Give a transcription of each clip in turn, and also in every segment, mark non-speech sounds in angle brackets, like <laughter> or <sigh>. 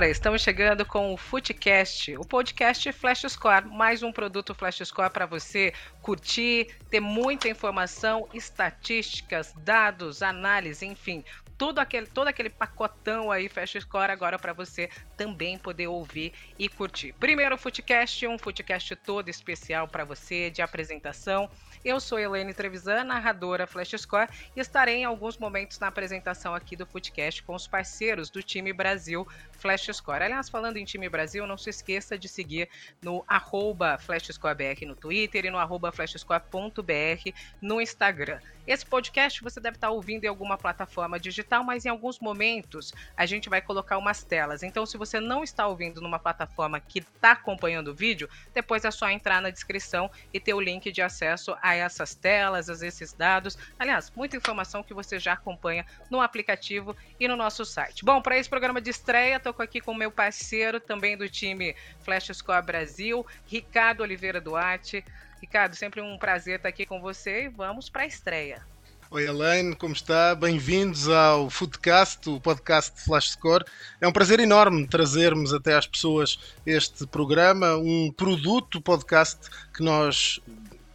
galera! Estamos chegando com o Footcast, o podcast Flash Score, mais um produto Flash Score para você curtir, ter muita informação, estatísticas, dados, análise, enfim, tudo aquele, todo aquele pacotão aí Flash Score agora para você também poder ouvir e curtir. Primeiro Footcast, um Footcast todo especial para você de apresentação eu sou Helene Trevisan, narradora Flash Score, e estarei em alguns momentos na apresentação aqui do podcast com os parceiros do time Brasil Flash Score. Aliás, falando em time Brasil, não se esqueça de seguir no arroba FlashScoreBR no Twitter e no arroba FlashScore.br no Instagram. Esse podcast você deve estar ouvindo em alguma plataforma digital, mas em alguns momentos a gente vai colocar umas telas. Então, se você não está ouvindo numa plataforma que está acompanhando o vídeo, depois é só entrar na descrição e ter o link de acesso a essas telas, a esses dados. Aliás, muita informação que você já acompanha no aplicativo e no nosso site. Bom, para esse programa de estreia, estou aqui com o meu parceiro também do time Flash Score Brasil, Ricardo Oliveira Duarte. Ricardo, sempre um prazer estar aqui com você e vamos para a estreia. Oi, Elaine, como está? Bem-vindos ao Foodcast, o podcast de Flash Score. É um prazer enorme trazermos até às pessoas este programa, um produto podcast que nós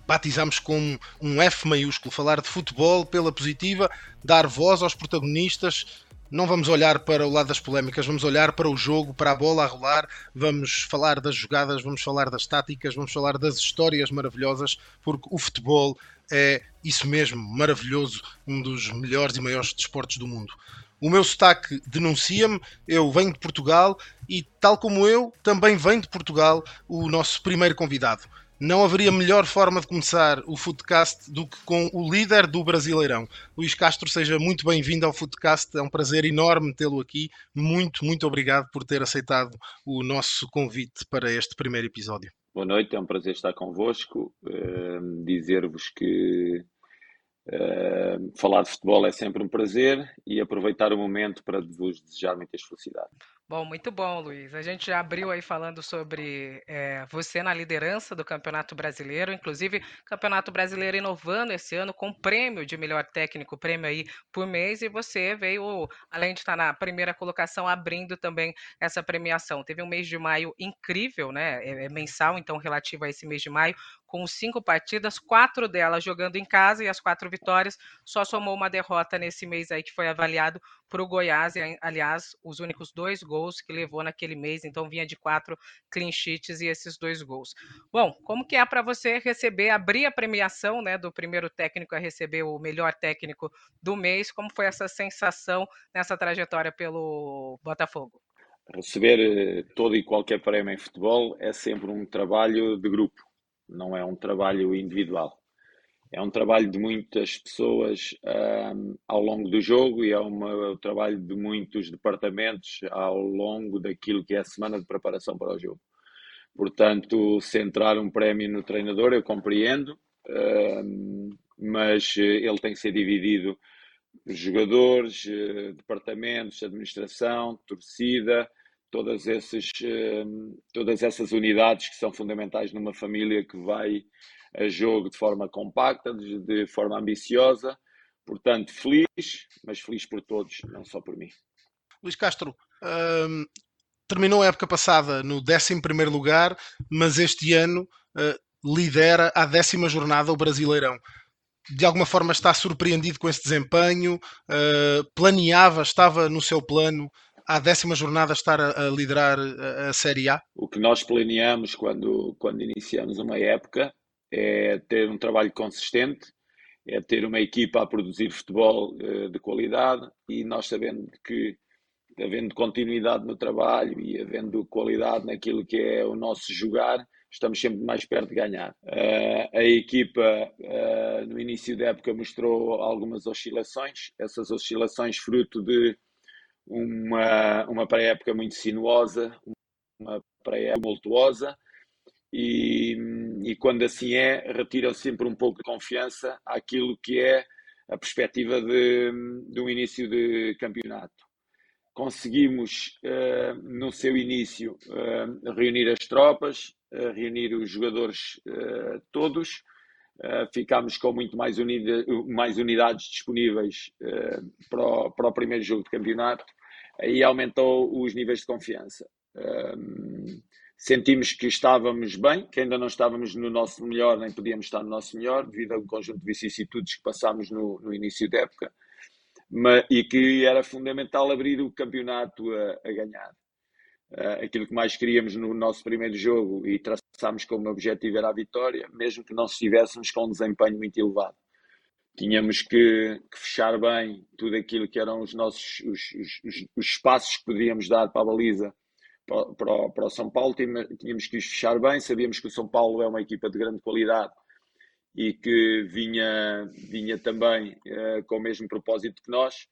batizamos como um F maiúsculo, falar de futebol pela positiva, dar voz aos protagonistas. Não vamos olhar para o lado das polémicas, vamos olhar para o jogo, para a bola a rolar, vamos falar das jogadas, vamos falar das táticas, vamos falar das histórias maravilhosas, porque o futebol é isso mesmo, maravilhoso, um dos melhores e maiores desportos do mundo. O meu sotaque denuncia-me, eu venho de Portugal e, tal como eu, também vem de Portugal o nosso primeiro convidado não haveria melhor forma de começar o Footcast do que com o líder do Brasileirão. Luís Castro, seja muito bem-vindo ao Footcast. É um prazer enorme tê-lo aqui. Muito, muito obrigado por ter aceitado o nosso convite para este primeiro episódio. Boa noite, é um prazer estar convosco. Uh, Dizer-vos que uh, falar de futebol é sempre um prazer e aproveitar o momento para vos desejar muitas felicidades. Bom, muito bom, Luiz. A gente já abriu aí falando sobre é, você na liderança do Campeonato Brasileiro, inclusive Campeonato Brasileiro inovando esse ano com prêmio de melhor técnico, prêmio aí por mês, e você veio, além de estar na primeira colocação, abrindo também essa premiação. Teve um mês de maio incrível, né? É, é mensal, então relativo a esse mês de maio, com cinco partidas, quatro delas jogando em casa e as quatro vitórias, só somou uma derrota nesse mês aí que foi avaliado para o Goiás, e, aliás, os únicos dois gols que levou naquele mês, então vinha de quatro clean sheets e esses dois gols. Bom, como que é para você receber, abrir a premiação né, do primeiro técnico a receber o melhor técnico do mês? Como foi essa sensação nessa trajetória pelo Botafogo? Receber eh, todo e qualquer prémio em futebol é sempre um trabalho de grupo, não é um trabalho individual é um trabalho de muitas pessoas um, ao longo do jogo e é uma, um trabalho de muitos departamentos ao longo daquilo que é a semana de preparação para o jogo. Portanto, centrar um prémio no treinador, eu compreendo, um, mas ele tem que ser dividido jogadores, eh, departamentos, administração, torcida, todas, esses, todas essas unidades que são fundamentais numa família que vai a jogo de forma compacta, de, forma ambiciosa. Portanto, feliz, mas feliz por todos, não só por mim. Luís Castro, hum, terminou a época passada no 11 lugar, mas este ano uh, lidera a décima jornada o Brasileirão. De alguma forma está surpreendido com esse desempenho? Uh, planeava, estava no seu plano à décima jornada estar a, a liderar a, a, Série A? O que nós planeamos quando, quando iniciamos uma época é ter um trabalho consistente, é ter uma equipa a produzir futebol uh, de qualidade e nós sabendo que, havendo continuidade no trabalho e havendo qualidade naquilo que é o nosso jogar, estamos sempre mais perto de ganhar. Uh, a equipa uh, no início da época mostrou algumas oscilações, essas oscilações fruto de uma, uma pré-época muito sinuosa, uma pré-época tumultuosa, e, e quando assim é, retira sempre um pouco de confiança àquilo que é a perspectiva de, de um início de campeonato. Conseguimos, uh, no seu início, uh, reunir as tropas, uh, reunir os jogadores todos, ficámos com muito mais, unida, mais unidades disponíveis para o, para o primeiro jogo de campeonato aí aumentou os níveis de confiança. Um, sentimos que estávamos bem, que ainda não estávamos no nosso melhor, nem podíamos estar no nosso melhor, devido a um conjunto de vicissitudes que passámos no, no início da época, mas, e que era fundamental abrir o campeonato a, a ganhar. Uh, aquilo que mais queríamos no nosso primeiro jogo e traçámos como objetivo era a vitória, mesmo que não estivéssemos com um desempenho muito elevado. Tínhamos que, que fechar bem tudo aquilo que eram os nossos os, os, os espaços que poderíamos dar para a baliza para, para, para o São Paulo, tínhamos que os fechar bem, sabíamos que o São Paulo é uma equipa de grande qualidade e que vinha, vinha também uh, com o mesmo propósito que nós.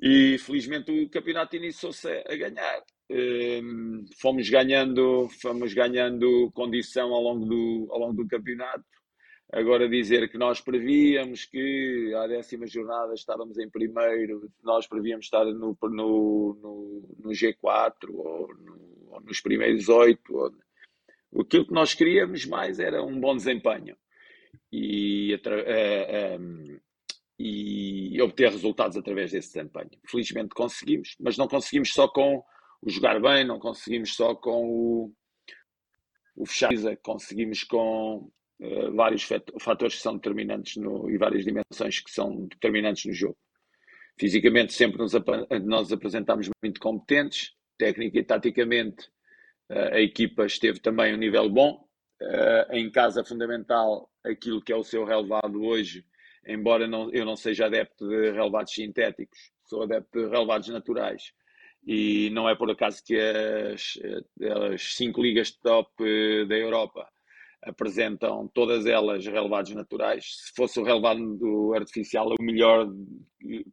E felizmente o campeonato iniciou-se a ganhar. Uh, fomos ganhando, fomos ganhando condição ao longo do, ao longo do campeonato. Agora dizer que nós prevíamos que à décima jornada estávamos em primeiro, nós prevíamos estar no, no, no, no G4 ou, no, ou, nos primeiros oito. Ou... Aquilo que nós queríamos mais era um bom desempenho e, é, é, e obter resultados através desse desempenho. Felizmente conseguimos, mas não conseguimos só com o jogar bem, não conseguimos só com o, o fechar, conseguimos com eh, vários fatores que são determinantes no, e várias dimensões que são determinantes no jogo. Fisicamente, sempre nos, nós apresentamos muito competentes, técnica e taticamente, uh, a equipa esteve também um nível bom. Uh, em casa, fundamental aquilo que é o seu relevado hoje, embora não, eu não seja adepto de relevados sintéticos, sou adepto de relevados naturais. E não é por acaso que as, as cinco ligas top da Europa apresentam todas elas relevados naturais. Se fosse o relevado artificial o melhor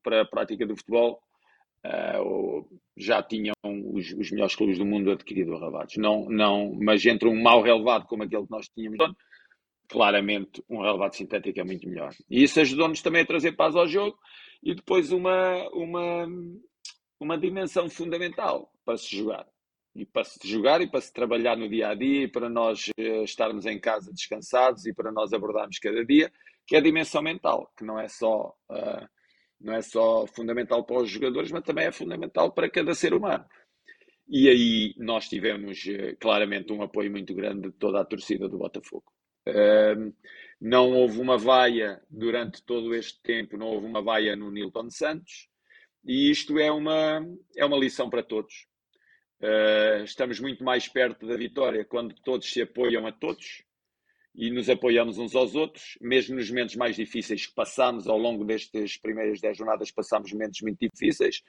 para a prática do futebol, uh, já tinham os, os, melhores clubes do mundo adquirido relevados. Não, não, mas entre um mau relevado como aquele que nós tínhamos, claramente um relevado sintético é muito melhor. E isso ajudou-nos também a trazer paz ao jogo e depois uma, uma, uma dimensão fundamental para se jogar e para se jogar e para se trabalhar no dia a dia e para nós uh, estarmos em casa descansados e para nós abordarmos cada dia, que é a dimensão mental, que não é só uh, não é só fundamental para os jogadores, mas também é fundamental para cada ser humano. E aí nós tivemos uh, claramente um apoio muito grande de toda a torcida do Botafogo. não houve uma vaia durante todo este tempo, não houve uma vaia no Nilton Santos, e isto é uma, é uma lição para todos Uh, estamos muito mais perto da vitória quando todos se apoiam a todos e nos apoiamos uns aos outros, mesmo nos momentos mais difíceis que passamos ao longo destas primeiras 10 jornadas, passamos momentos muito difíceis,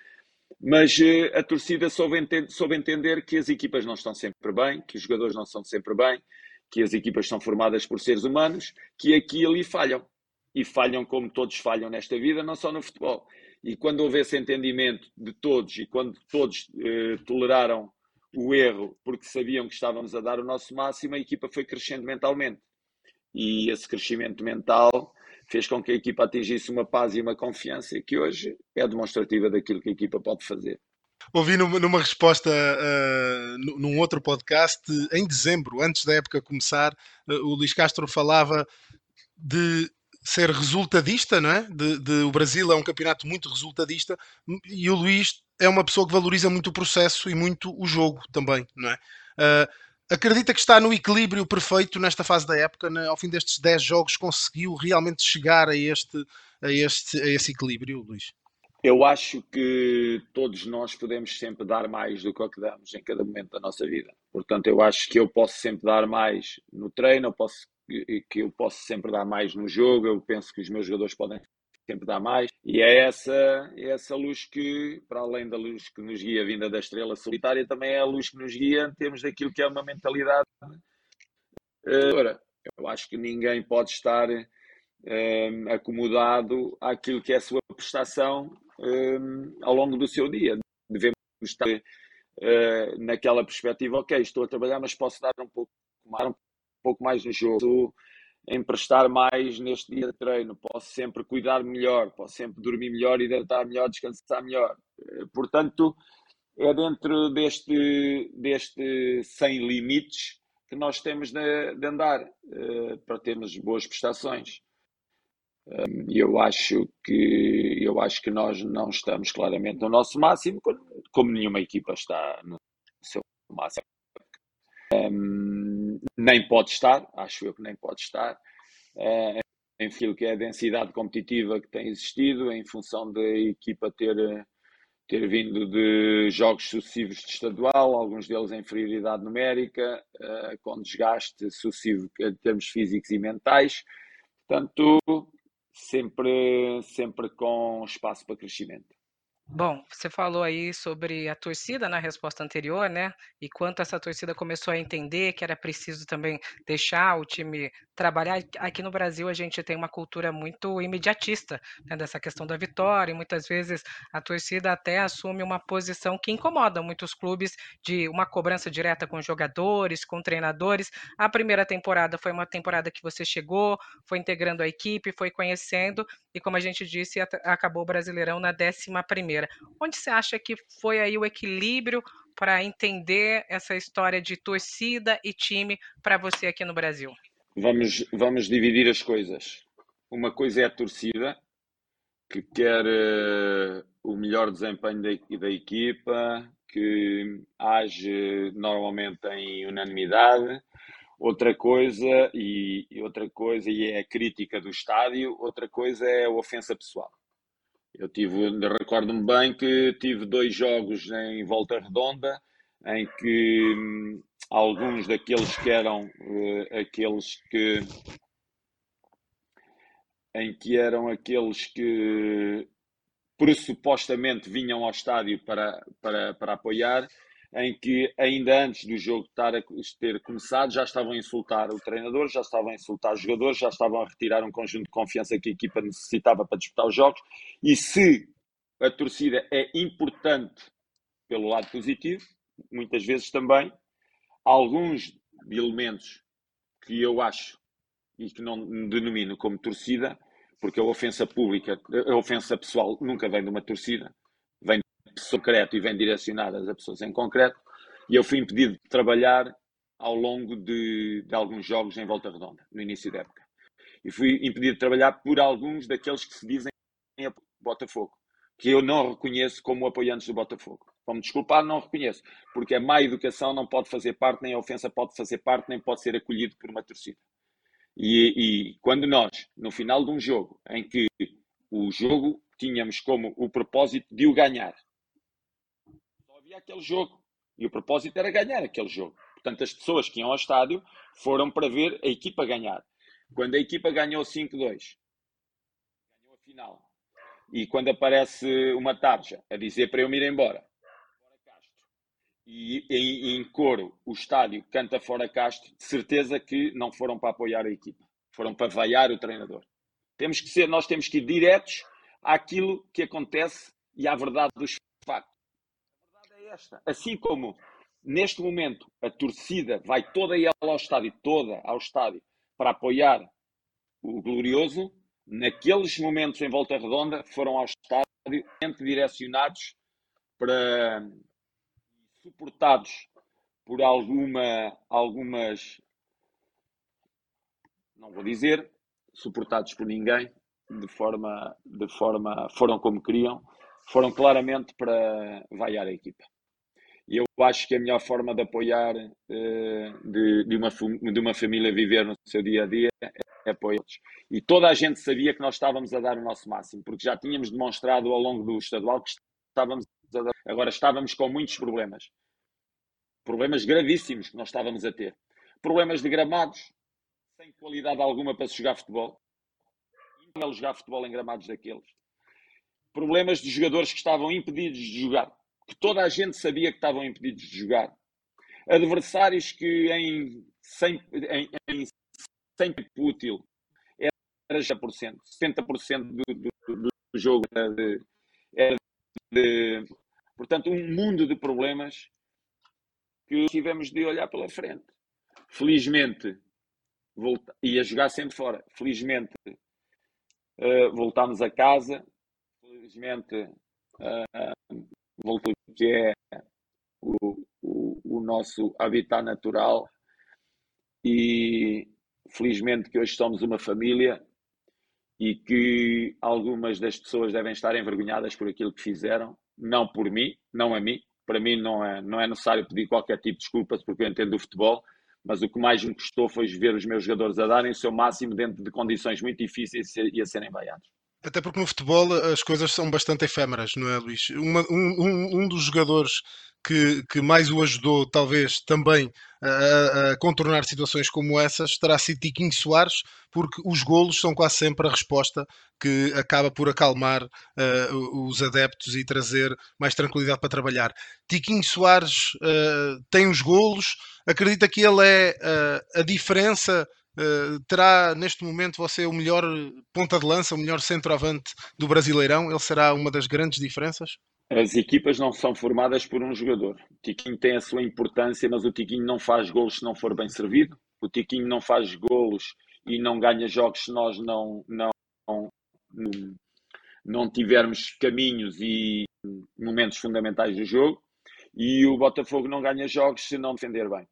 mas uh, a torcida soube, ente soube entender que as equipas não estão sempre bem, que os jogadores não estão sempre bem, que as equipas são formadas por seres humanos, que aqui e ali falham. E falham como todos falham nesta vida, não só no futebol. E quando houve esse entendimento de todos e quando todos eh, toleraram o erro porque sabiam que estávamos a dar o nosso máximo, a equipa foi crescendo mentalmente. E esse crescimento mental fez com que a equipa atingisse uma paz e uma confiança que hoje é demonstrativa daquilo que a equipa pode fazer. Ouvi numa, resposta uh, num outro podcast, em dezembro, antes da época começar, uh, o Luís Castro falava de ser resultadista, não é? De, de, o Brasil é um campeonato muito resultadista e o Luís é uma pessoa que valoriza muito o processo e muito o jogo também, não é? Uh, acredita que está no equilíbrio perfeito nesta fase da época, né? ao fim destes 10 jogos conseguiu realmente chegar a este, a este a esse equilíbrio, Luís? Eu acho que todos nós podemos sempre dar mais do que o que damos em cada momento da nossa vida. Portanto, eu acho que eu posso sempre dar mais no treino, eu posso que eu posso sempre dar mais no jogo, eu penso que os meus jogadores podem sempre dar mais, e é essa, é essa luz que, para além da luz que nos guia vinda da estrela solitária, também é a luz que nos guia em termos daquilo que é uma mentalidade. Agora, eu acho que ninguém pode estar um, acomodado àquilo que é a sua prestação um, ao longo do seu dia. Devemos estar uh, naquela perspectiva, ok, estou a trabalhar, mas posso dar um pouco mais, pouco mais no jogo, emprestar mais neste dia de treino, posso sempre cuidar melhor, posso sempre dormir melhor, hidratar melhor, descansar melhor. Eh, portanto, é dentro deste, deste sem limites que nós temos de, de andar uh, para termos boas prestações. E eu acho que eu acho que nós não estamos claramente no nosso máximo, como nenhuma equipa está no seu máximo. Um, nem pode estar, acho eu que nem pode estar, uh, em que é a densidade competitiva que tem existido, em função da equipa ter, ter vindo de jogos sucessivos de estadual, alguns deles em inferioridade numérica, uh, com desgaste sucessivo em termos físicos e mentais. Portanto, sempre, sempre com espaço para crescimento. Bom, você falou aí sobre a torcida na resposta anterior, né? E quanto essa torcida começou a entender que era preciso também deixar o time trabalhar. Aqui no Brasil a gente tem uma cultura muito imediatista, né, dessa questão da vitória, e muitas vezes a torcida até assume uma posição que incomoda muitos clubes de uma cobrança direta com jogadores, com treinadores. A primeira temporada foi uma temporada que você chegou, foi integrando a equipe, foi conhecendo, e como a gente disse, acabou o Brasileirão na décima primeira. Onde você acha que foi aí o equilíbrio para entender essa história de torcida e time para você aqui no Brasil? Vamos, vamos dividir as coisas. Uma coisa é a torcida, que quer uh, o melhor desempenho da, da equipa, que age normalmente em unanimidade. Outra coisa, e outra coisa, e é a crítica do estádio, outra coisa é a ofensa pessoal. Eu tive, recordo-me bem que tive dois jogos em volta redonda em que hum, alguns daqueles que eram uh, aqueles que em que eram aqueles que pressupostamente vinham ao estádio para, para, para apoiar em que ainda antes do jogo estar a ter começado já estavam a insultar o treinador, já estavam a insultar os jogadores, já estavam a retirar um conjunto de confiança que a equipa necessitava para disputar os jogos. E se a torcida é importante pelo lado positivo, muitas vezes também alguns elementos que eu acho e que não denomino como torcida, porque a ofensa pública, a ofensa pessoal nunca vem de uma torcida, concreto e vem direcionadas a pessoas em concreto, e eu fui impedido de trabalhar ao longo de, de alguns jogos em Volta Redonda, no início da época. E fui impedido de trabalhar por alguns daqueles que se dizem Botafogo, que eu não reconheço como apoiantes do Botafogo. Vamos desculpar, não reconheço, porque a má educação não pode fazer parte, nem a ofensa pode fazer parte, nem pode ser acolhido por uma torcida. E, e quando nós, no final de um jogo, em que o jogo tínhamos como o propósito de o ganhar, havia aquele jogo. E o propósito era ganhar aquele jogo. Portanto, as pessoas que iam ao estádio foram para ver a equipa ganhar. Quando a equipa ganhou 5-2, ganhou a final. E quando aparece uma tarja a dizer para eu me ir embora, e em, em coro o estádio canta fora Castro, de certeza que não foram para apoiar a equipa, foram para vaiar o treinador. Temos que ser, nós temos que ir diretos àquilo que acontece e à verdade dos esta. Assim como neste momento a torcida vai toda ela ao estádio, toda ao estádio, para apoiar o Glorioso, naqueles momentos em volta redonda foram ao estádio direcionados para suportados por alguma, algumas, não vou dizer, suportados por ninguém, de forma, de forma, foram como queriam, foram claramente para vaiar a equipa. Eu acho que a melhor forma de apoiar uh, de, de, uma, de uma família viver no seu dia a dia é, apoiá-los. E toda a gente sabia que nós estávamos a dar o nosso máximo, porque já tínhamos demonstrado ao longo do estadual que estávamos a dar. Agora estávamos com muitos problemas. Problemas gravíssimos que nós estávamos a ter. Problemas de gramados, sem qualidade alguma para se jogar futebol. Não jogar futebol em gramados daqueles. Problemas de jogadores que estavam impedidos de jogar que toda a gente sabia que estavam impedidos de jogar. Adversários que em 100%, em, em 100 útil era já por cento, 70% do, do, do jogo era de, era de. Portanto, um mundo de problemas que tivemos de olhar pela frente. Felizmente, volta, ia jogar sempre fora. Felizmente, uh, voltámos a casa. Felizmente, uh, voltou que é o, o, o nosso habitat natural e felizmente que hoje somos uma família e que algumas das pessoas devem estar envergonhadas por aquilo que fizeram, não por mim, não a mim. Para mim não é, não é necessário pedir qualquer tipo de desculpas porque eu entendo o futebol, mas o que mais me custou foi ver os meus jogadores a darem o seu máximo dentro de condições muito difíceis e a serem vaiados. Até porque no futebol as coisas são bastante efêmeras, não é, Luís? Uma, um, um, dos jogadores que, que mais o ajudou, talvez, também a, a, contornar situações como essas, terá sido Tiquinho Soares, porque os golos são quase sempre a resposta que acaba por acalmar uh, os adeptos e trazer mais tranquilidade para trabalhar. Tiquinho Soares uh, tem os golos, acredita que ele é uh, a diferença Uh, terá neste momento você o melhor ponta de lança, o melhor centroavante do Brasileirão? Ele será uma das grandes diferenças? As equipas não são formadas por um jogador. O Tiquinho tem a sua importância, mas o Tiquinho não faz golos se não for bem servido. O Tiquinho não faz golos e não ganha jogos se nós não, não, não, não tivermos caminhos e momentos fundamentais do jogo. E o Botafogo não ganha jogos se não defender bem.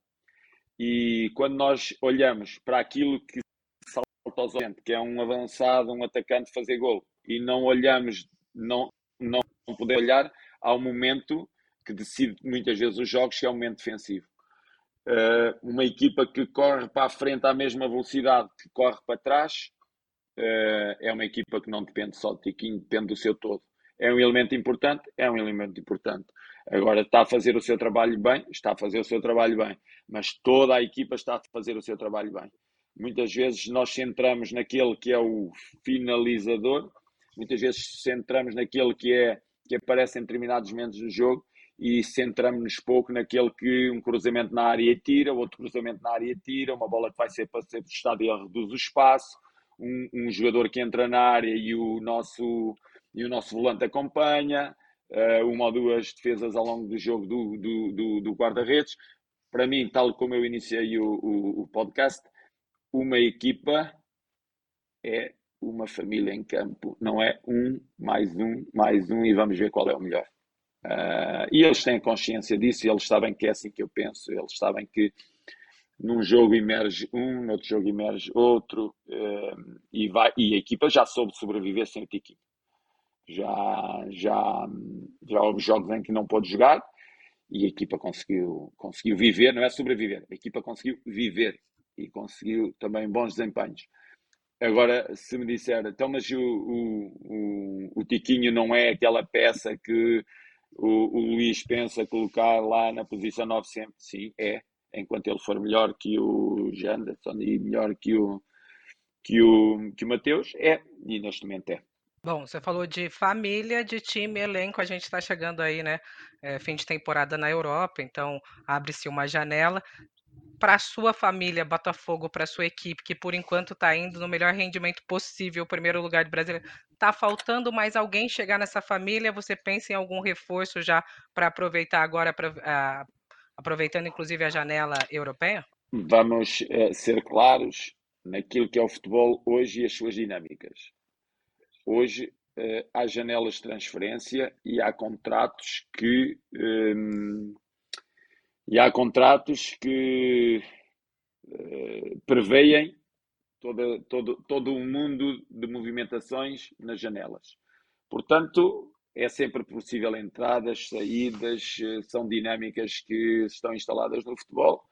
E quando nós olhamos para aquilo que salta aos olhos, que é um avançado, um atacante fazer gol, e não olhamos, não, não poder olhar ao momento que decide muitas vezes os jogos, que é o momento defensivo. Uh, uma equipa que corre para a frente à mesma velocidade que corre para trás uh, é uma equipa que não depende só de Tiquinho, depende do seu todo. É um elemento importante? É um elemento importante. Agora está a fazer o seu trabalho bem, está a fazer o seu trabalho bem, mas toda a equipa está a fazer o seu trabalho bem. Muitas vezes nós centramos naquele que é o finalizador, muitas vezes centramos naquele que é que aparece em determinados momentos do jogo e centramos-nos pouco naquele que um cruzamento na área tira, outro cruzamento na área tira, uma bola que vai ser para ser testada e reduz o espaço, um, um, jogador que entra na área e o nosso, e o nosso volante acompanha, uma ou duas defesas ao longo do jogo do, do, do, do guarda-redes. Para mim, tal como eu iniciei o, o, o podcast, uma equipa é uma família em campo, não é um, mais um, mais um e vamos ver qual é o melhor. Uh, e eles têm consciência disso e eles sabem que é assim que eu penso, eles sabem que num jogo emerge um, no outro jogo emerge outro uh, e, vai, e a equipa já soube sobreviver sem o Tiquinho. Já, já, já houve jogos em que não pôde jogar e a equipa conseguiu, conseguiu viver, não é sobreviver, a equipa conseguiu viver e conseguiu também bons desempenhos. Agora, se me disser, então, mas o, o, o, o Tiquinho não é aquela peça que o, o Luís pensa colocar lá na posição 9 sempre? Sim, é. Enquanto ele for melhor que o Janderson e melhor que o, que o, que o Mateus, é. E neste momento é. Bom, você falou de família, de time, elenco. A gente está chegando aí, né? É, fim de temporada na Europa, então abre-se uma janela para sua família, Botafogo, para a sua equipe, que por enquanto está indo no melhor rendimento possível, primeiro lugar de Brasília, está faltando mais alguém chegar nessa família? Você pensa em algum reforço já para aproveitar agora, pra, uh, aproveitando inclusive a janela europeia? Vamos uh, ser claros naquilo que é o futebol hoje e as suas dinâmicas. Hoje uh, há janelas de transferência e há contratos que. Um, e há contratos que uh, preveem todo, todo um mundo de movimentações nas janelas. Portanto, é sempre possível entradas, saídas, eh, são dinâmicas que estão instaladas no futebol,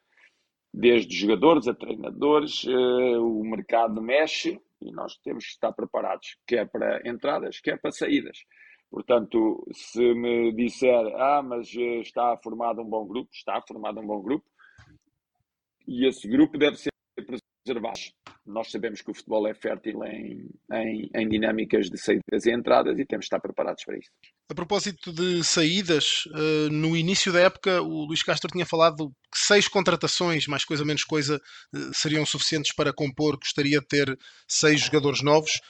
desde jogadores a treinadores, uh, o mercado mexe e nós temos que estar preparados, quer para entradas, quer para saídas. Portanto, se me disser, ah, mas eh, está formado um bom grupo, está formado um bom grupo, e esse grupo deve ser preservado. Nós sabemos que o futebol é fértil em, em, em, dinâmicas de saídas e entradas e temos de estar preparados para isso. A propósito de saídas, eh, no início da época o Luís Castro tinha falado que seis contratações, mais coisa menos coisa, eh, seriam suficientes para compor, gostaria de ter seis jogadores novos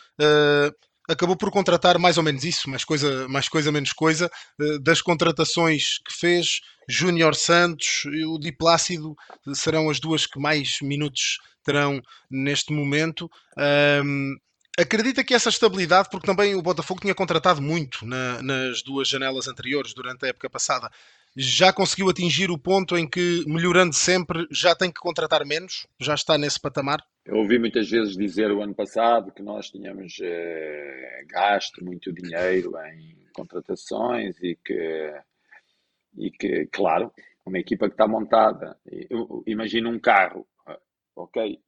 acabou por contratar mais ou menos isso, mais coisa, mais coisa menos coisa, eh, das contratações que fez, Júnior Santos e o Di Plácido serão as duas que mais minutos terão neste momento. Um, acredita que essa estabilidade, porque também o Botafogo tinha contratado muito na, nas duas janelas anteriores, durante a época passada, já conseguiu atingir o ponto em que, melhorando sempre, já tem que contratar menos? Já está nesse patamar? Eu ouvi muitas vezes dizer o ano passado que nós tínhamos eh, gasto muito dinheiro em contratações e que, e que, claro, uma equipa que está montada, imagina um carro, ok,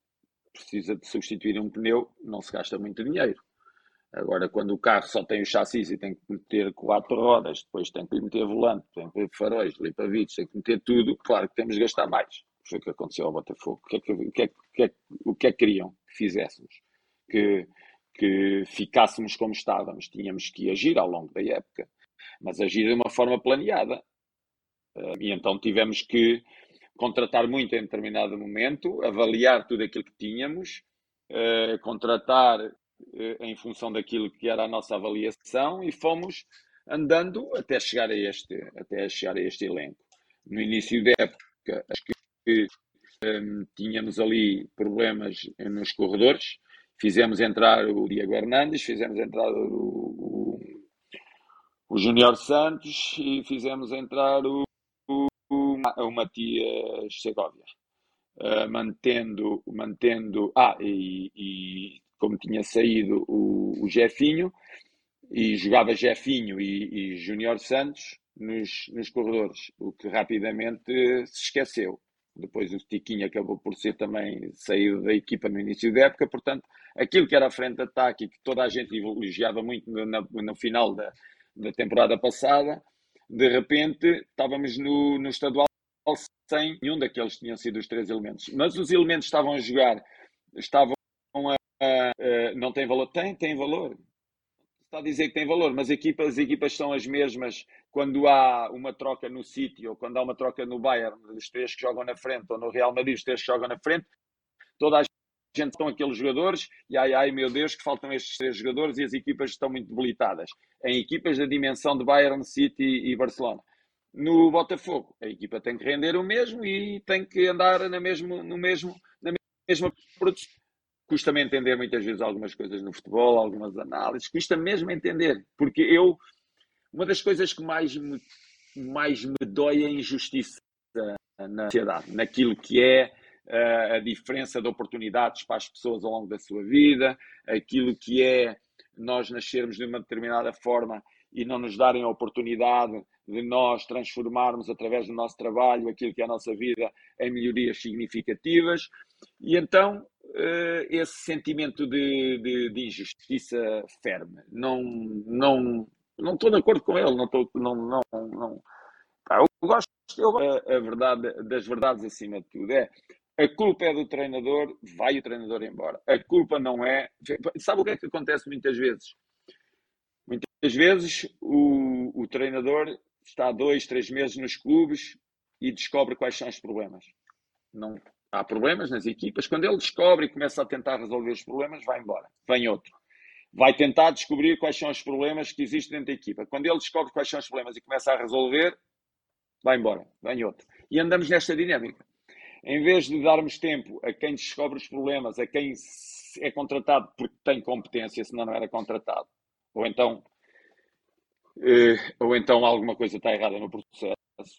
precisa de substituir um pneu, não se gasta muito dinheiro. Agora, quando o carro só tem o chassi e tem que meter quatro rodas, depois tem que lhe meter volante, tem que meter faróis, limpa-vidros, tem que meter tudo, claro que temos de gastar mais. Foi o que aconteceu ao Botafogo. O que é que, o que, é, que, é, o que, é que queriam que fizéssemos? Que, que ficássemos como estávamos. Tínhamos que agir ao longo da época, mas agir de uma forma planeada. Ah, e então tivemos que contratar muito em determinado momento, avaliar tudo aquilo que tínhamos, ah, contratar eh, em função daquilo que era a nossa avaliação e fomos andando até chegar a este, até chegar a este elenco. No início da época, acho que um, tínhamos ali problemas nos corredores, fizemos entrar o Diego Hernandes, fizemos entrar o, o, o Júnior Santos e fizemos entrar o, o, o Matias Segovia. Uh, mantendo, mantendo, ah, e, e como tinha saído o, o Jefinho, e jogava Jefinho e, e Júnior Santos nos, nos corredores, o que rapidamente se esqueceu. Depois o Tiquinho acabou por ser também saído da equipa no início da época, portanto, aquilo que era a frente de ataque e que toda a gente elogiava muito no, no, final da, da temporada passada, de repente estávamos no, no estadual sem nenhum daqueles tinham sido os três elementos. Mas os elementos estavam a jogar, estavam uh, não tem valor? Tem, tem valor. Está a dizer que tem valor, mas equipas, as equipas são as mesmas quando há uma troca no City ou quando há uma troca no Bayern, os três que jogam na frente, ou no Real Madrid, os três que jogam na frente, toda a gente estão aqueles jogadores e ai ai meu Deus que faltam estes três jogadores e as equipas estão muito debilitadas. Em equipas da dimensão de Bayern, City e Barcelona. No Botafogo, a equipa tem que render o mesmo e tem que andar na, mesmo, no mesmo, na mesma produção custa-me entender muitas vezes algumas coisas no futebol, algumas análises, custa mesmo entender, porque eu, uma das coisas que mais me, mais me dói é a injustiça na sociedade, naquilo que é uh, a diferença de oportunidades para as pessoas ao longo da sua vida, aquilo que é nós nascermos de uma determinada forma e não nos darem a oportunidade de nós transformarmos através do nosso trabalho aquilo que é a nossa vida em melhorias significativas. E então esse sentimento de, de, de, injustiça ferme. Não, não, não estou de acordo com ele, não estou, não, não, não. eu gosto, eu, a, a verdade, das verdades acima de tudo é a culpa é do treinador, vai o treinador embora. A culpa não é. Sabe o que é que acontece muitas vezes? Muitas vezes o, o treinador está dois, três meses nos clubes e descobre quais são os problemas. Não, há problemas nas equipas. Quando ele descobre e começa a tentar resolver os problemas, vai embora. Vem outro. Vai tentar descobrir quais são os problemas que existem dentro da equipa. Quando ele descobre quais são os problemas e começa a resolver, vai embora. Vem outro. E andamos nesta dinâmica. Em vez de darmos tempo a quem descobre os problemas, a quem é contratado porque tem competência, senão não era contratado, ou então, eh, ou então alguma coisa está errada no processo.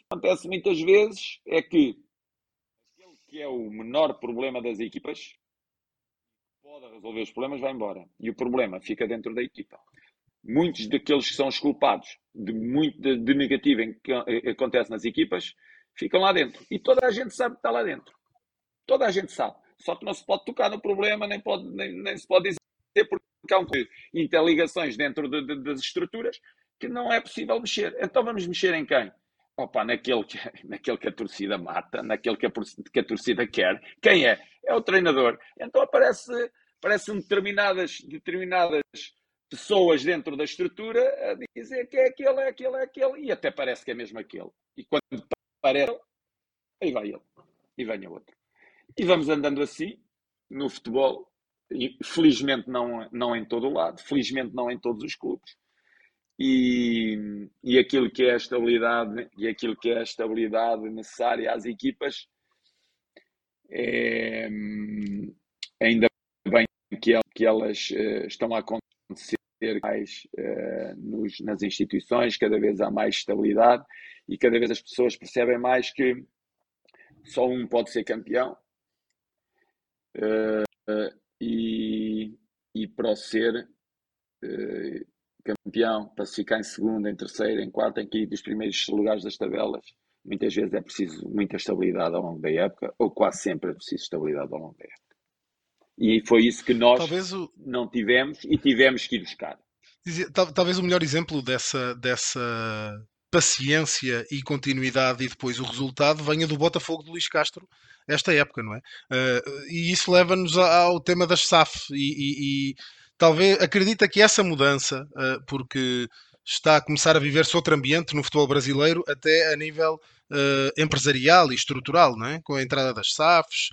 Acontece muitas vezes é que que é o menor problema das equipas, pode resolver os problemas, vai embora. E o problema fica dentro da equipa. Muitos daqueles que são os culpados de muito de, de negativo em que acontece nas equipas ficam lá dentro. E toda a gente sabe que está lá dentro. Toda a gente sabe. Só que não se pode tocar no problema, nem, pode, nem, nem se pode dizer porque há um interligações dentro de, de, das estruturas que não é possível mexer. Então vamos mexer em quem? Opa, naquele que, <laughs> naquele que a torcida mata, naquele que a, que a torcida quer. Quem é? É o treinador. Então aparece, aparecem determinadas, determinadas pessoas dentro da estrutura a dizer que é aquele, é aquele, é aquele, e até parece que é mesmo aquele. E quando parece, aí vai ele, e vem outro. E vamos andando assim no futebol, e felizmente não, não em todo o lado, felizmente não em todos os clubes e, e aquilo que é a estabilidade e aquilo que é a estabilidade necessária às equipas é, ainda bem que, que elas uh, estão a acontecer mais uh, nos, nas instituições, cada vez há mais estabilidade e cada vez as pessoas percebem mais que só um pode ser campeão. Uh, e, e para o ser campeão, para se ficar em segundo, em terceiro, em quarto, em quinto, dos primeiros lugares das tabelas, muitas vezes é preciso muita estabilidade ao longo da época, ou quase sempre é preciso estabilidade ao longo da época. E foi isso que nós o... não tivemos e tivemos que ir buscar. Talvez o melhor exemplo dessa, dessa paciência e continuidade e depois o resultado venha do Botafogo de Luís Castro esta época, não é? Uh, e isso leva-nos ao tema das SAF e, e, e, talvez acredita que essa mudança, uh, porque está a começar a viver-se outro ambiente no futebol brasileiro, até a nível uh, empresarial e estrutural, não é? com a entrada das SAFs,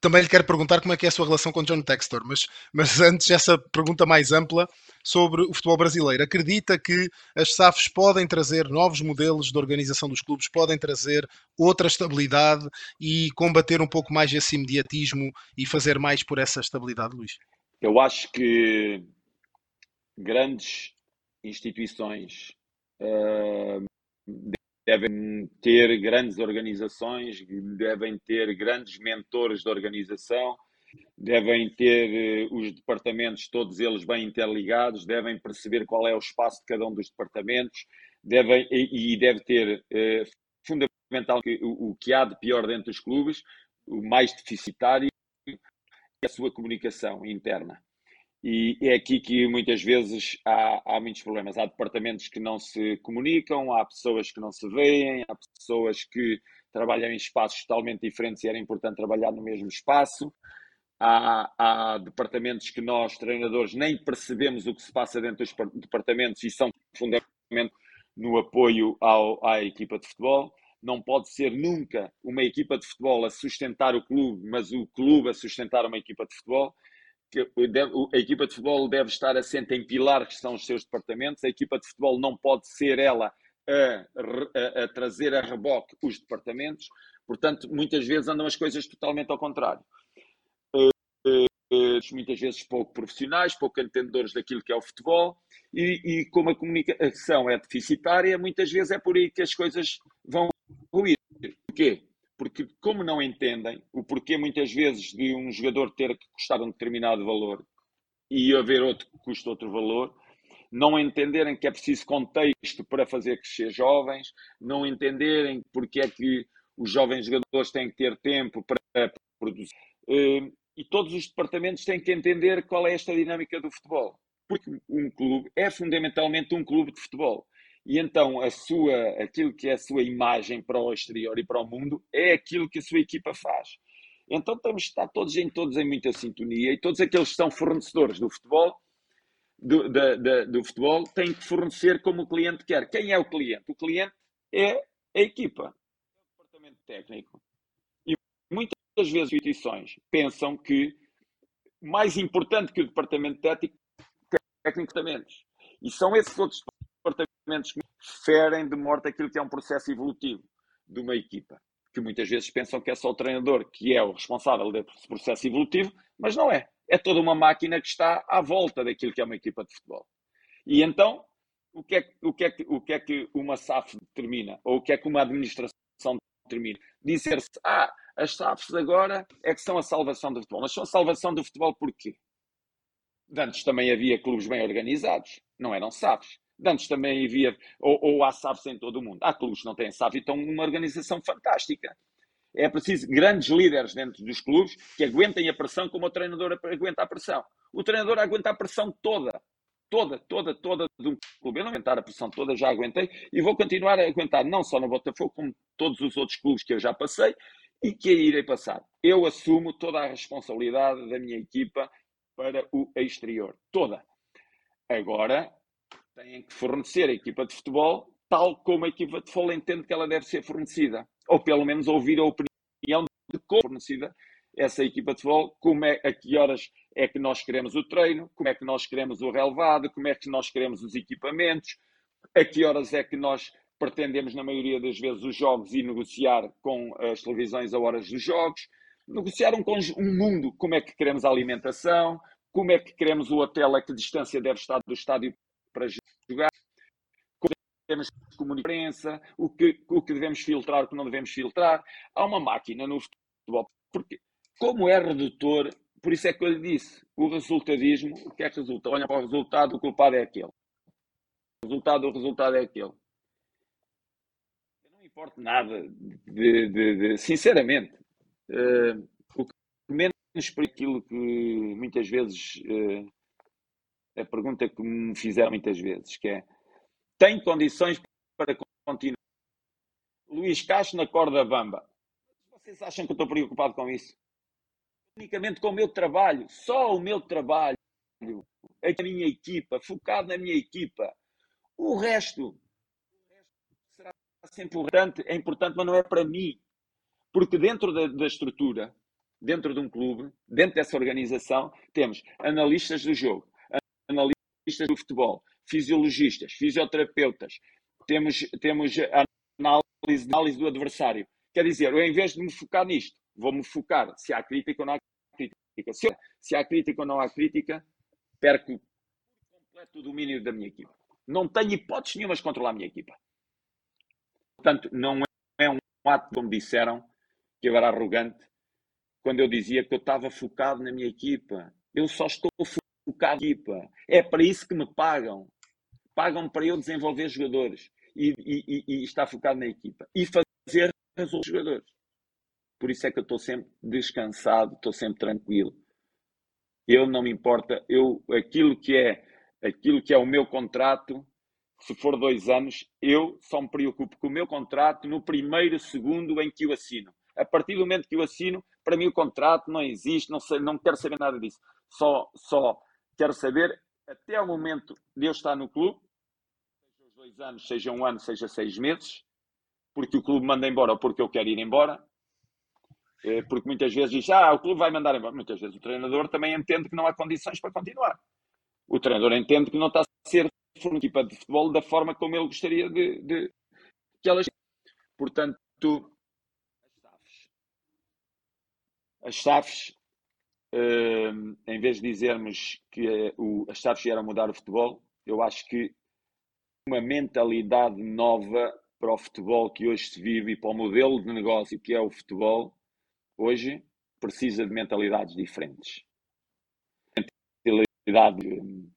também lhe quero perguntar como é que é a sua relação com John Textor, mas, mas <laughs> antes essa pergunta mais ampla sobre o futebol brasileiro. Acredita que as SAFs podem trazer novos modelos de organização dos clubes, podem trazer outra estabilidade e combater um pouco mais esse imediatismo e fazer mais por essa estabilidade, Luís? Eu acho que grandes instituições uh, devem ter grandes organizações, devem ter grandes mentores de organização, devem ter uh, os departamentos, todos eles bem interligados, devem perceber qual é o espaço de cada um dos departamentos, devem, e, e deve ter uh, fundamental o, o que há de pior dentro dos clubes, o mais deficitário, a sua comunicação interna. E é aqui que muitas vezes há, há muitos problemas. Há departamentos que não se comunicam, há pessoas que não se veem, há pessoas que trabalham em espaços totalmente diferentes e era importante trabalhar no mesmo espaço. Há, há, departamentos que nós, treinadores, nem percebemos o que se passa dentro dos departamentos e são fundamentalmente no apoio ao, à equipa de futebol. Não pode ser nunca uma equipa de futebol a sustentar o clube, mas o clube a sustentar uma equipa de futebol a equipa de futebol deve estar assente em pilares que são os seus departamentos. A equipa de futebol não pode ser ela a, a, a, trazer a reboque os departamentos. Portanto, muitas vezes andam as coisas totalmente ao contrário. Muitas vezes pouco profissionais, pouco entendedores daquilo que é o futebol, e, e como a comunicação é deficitária, muitas vezes é por aí que as coisas vão ruir. Porquê? porque como não entendem o porquê muitas vezes de um jogador ter que custar um determinado valor e haver outro que custa outro valor, não entenderem que é preciso contexto para fazer crescer jovens, não entenderem porque é que os jovens jogadores têm que ter tempo para produzir. E todos os departamentos têm que entender qual é esta dinâmica do futebol. Porque um clube é fundamentalmente um clube de futebol. E então a sua, aquilo que é a sua imagem para o exterior e para o mundo é aquilo que a sua equipa faz. Então temos de estar todos em, todos em muita sintonia e todos aqueles que são fornecedores do futebol, do, da, da, do futebol têm que fornecer como o cliente quer. Quem é o cliente? O cliente é a equipa, é o departamento técnico. E muitas vezes as instituições pensam que mais importante que o departamento técnico, técnico e são esses outros departamentos que ferem de morte aquilo que é um processo evolutivo de uma equipa. Que muitas vezes pensam que é só o treinador que é o responsável desse processo evolutivo, mas não é. É toda uma máquina que está à volta daquilo que é uma equipa de futebol. E então, o que é, o que, é que, o que, é que uma SAF determina? Ou o que é que uma administração determina? Dizer-se, ah, as SAFs agora é que são a salvação do futebol. Mas são a salvação do futebol porquê? Antes também havia clubes bem organizados, não eram SAFs. Antes também havia, ou, ou há SAFs em todo o mundo. Há clubes que não têm SAF e estão numa organização fantástica. É preciso grandes líderes dentro dos clubes que aguentem a pressão como o treinador aguenta a pressão. O treinador aguenta a pressão toda. Toda, toda, toda de um clube. Eu não aguentar a pressão toda, já aguentei e vou continuar a aguentar, não só no Botafogo, como todos os outros clubes que eu já passei e que irei passar. Eu assumo toda a responsabilidade da minha equipa para o exterior. Toda. Agora, têm que fornecer a equipa de futebol tal como a equipa de futebol entende que ela deve ser fornecida. Ou pelo menos ouvir a opinião de como fornecida essa equipa de futebol, como é, a que horas é que nós queremos o treino, como é que nós queremos o relevado, como é que nós queremos os equipamentos, a que horas é que nós pretendemos, na maioria das vezes, os jogos e negociar com as televisões a horas dos jogos, negociar um, um mundo, como é que queremos a alimentação, como é que queremos o hotel, a que distância deve estar do estádio para jogar, como devemos comunicar o que, o que devemos filtrar, o que não devemos filtrar. Há uma máquina no futebol, porque como é redutor, por isso é que eu lhe disse, o resultadismo, o que é que resulta? Olha para o resultado, o culpado é aquele. O resultado, o resultado é aquele. Eu não importa nada, de, de, de sinceramente, uh, o que menos por aquilo que muitas vezes, uh, a pergunta que me fizeram muitas vezes, que é, tem condições para continuar? Luís Castro na corda bamba. Vocês acham que eu estou preocupado com isso? Unicamente com o meu trabalho, só o meu trabalho, a minha equipa, focado na minha equipa. O resto, será sempre importante, é importante, mas não é para mim. Porque dentro da, da estrutura, dentro de um clube, dentro dessa organização, temos analistas do jogo, analistas do futebol, fisiologistas, fisioterapeutas, temos, temos análise, análise do adversário. Quer dizer, eu em vez de me focar nisto, vou-me focar se há crítica ou não há crítica. Se, se há crítica ou não há crítica, perco completo o domínio da minha equipa. Não tenho hipótese nenhuma de controlar a minha equipa. Portanto, não é um ato, como disseram, que eu era arrogante, quando eu dizia que eu estava focado na minha equipa. Eu só estou focado na equipa. É para isso que me pagam. Pagam para eu desenvolver jogadores e, e, e, e estar focado na equipa. E fazer resultados jogadores. Por isso é que eu estou sempre descansado, estou sempre tranquilo. Eu não me importa, eu aquilo que é aquilo que é o meu contrato, se for dois anos, eu só me preocupo com o meu contrato no primeiro segundo em que o assino. A partir do momento que eu assino, para mim o contrato não existe, não, sei, não quero saber nada disso. Só, só quero saber até o momento de eu estar no clube, seja dois anos, seja um ano, seja seis meses, porque o clube manda embora ou porque eu quero ir embora, porque muitas vezes diz, ah, o clube vai mandar embora. Muitas vezes o treinador também entende que não há condições para continuar. O treinador entende que não está a ser uma equipa de futebol da forma como ele gostaria de, de que elas. Portanto, as chaves, uh, em vez de dizermos que uh, o, as chaves vieram mudar o futebol, eu acho que uma mentalidade nova para o futebol que hoje se vive e para o modelo de negócio que é o futebol, hoje precisa de mentalidades diferentes. Mentalidade hum,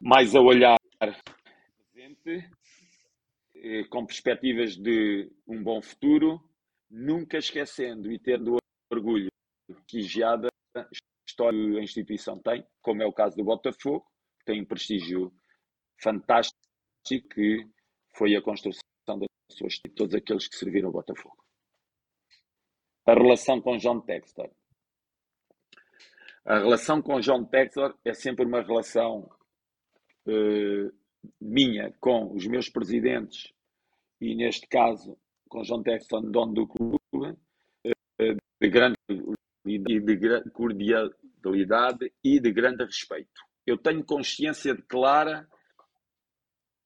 mais a olhar presente, eh, com perspectivas de um bom futuro, nunca esquecendo e tendo orgulho prestigiada história a instituição tem, como é o caso do Botafogo, que tem um prestígio fantástico que foi a construção das suas todos aqueles que serviram ao Botafogo. A relação com John Textor. A relação com John Textor é sempre uma relação uh, minha com os meus presidentes e, neste caso, com John Textor, dono do clube, uh, de grande e de cordialidade e de grande respeito. Eu tenho consciência de clara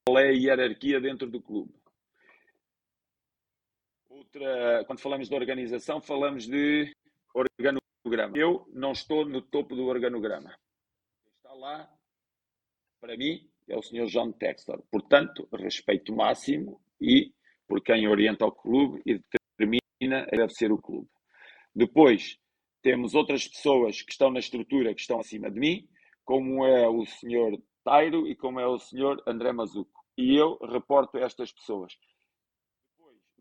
qual é a hierarquia dentro do clube. Outra, quando falamos de organização, falamos de organograma. Eu não estou no topo do organograma. Está lá, para mim, é o Sr. John Textor. Portanto, respeito máximo e por quem orienta o clube e determina deve ser o clube. Depois, temos outras pessoas que estão na estrutura, que estão acima de mim, como é o senhor Tairo e como é o senhor André Mazuco. E eu reporto estas pessoas.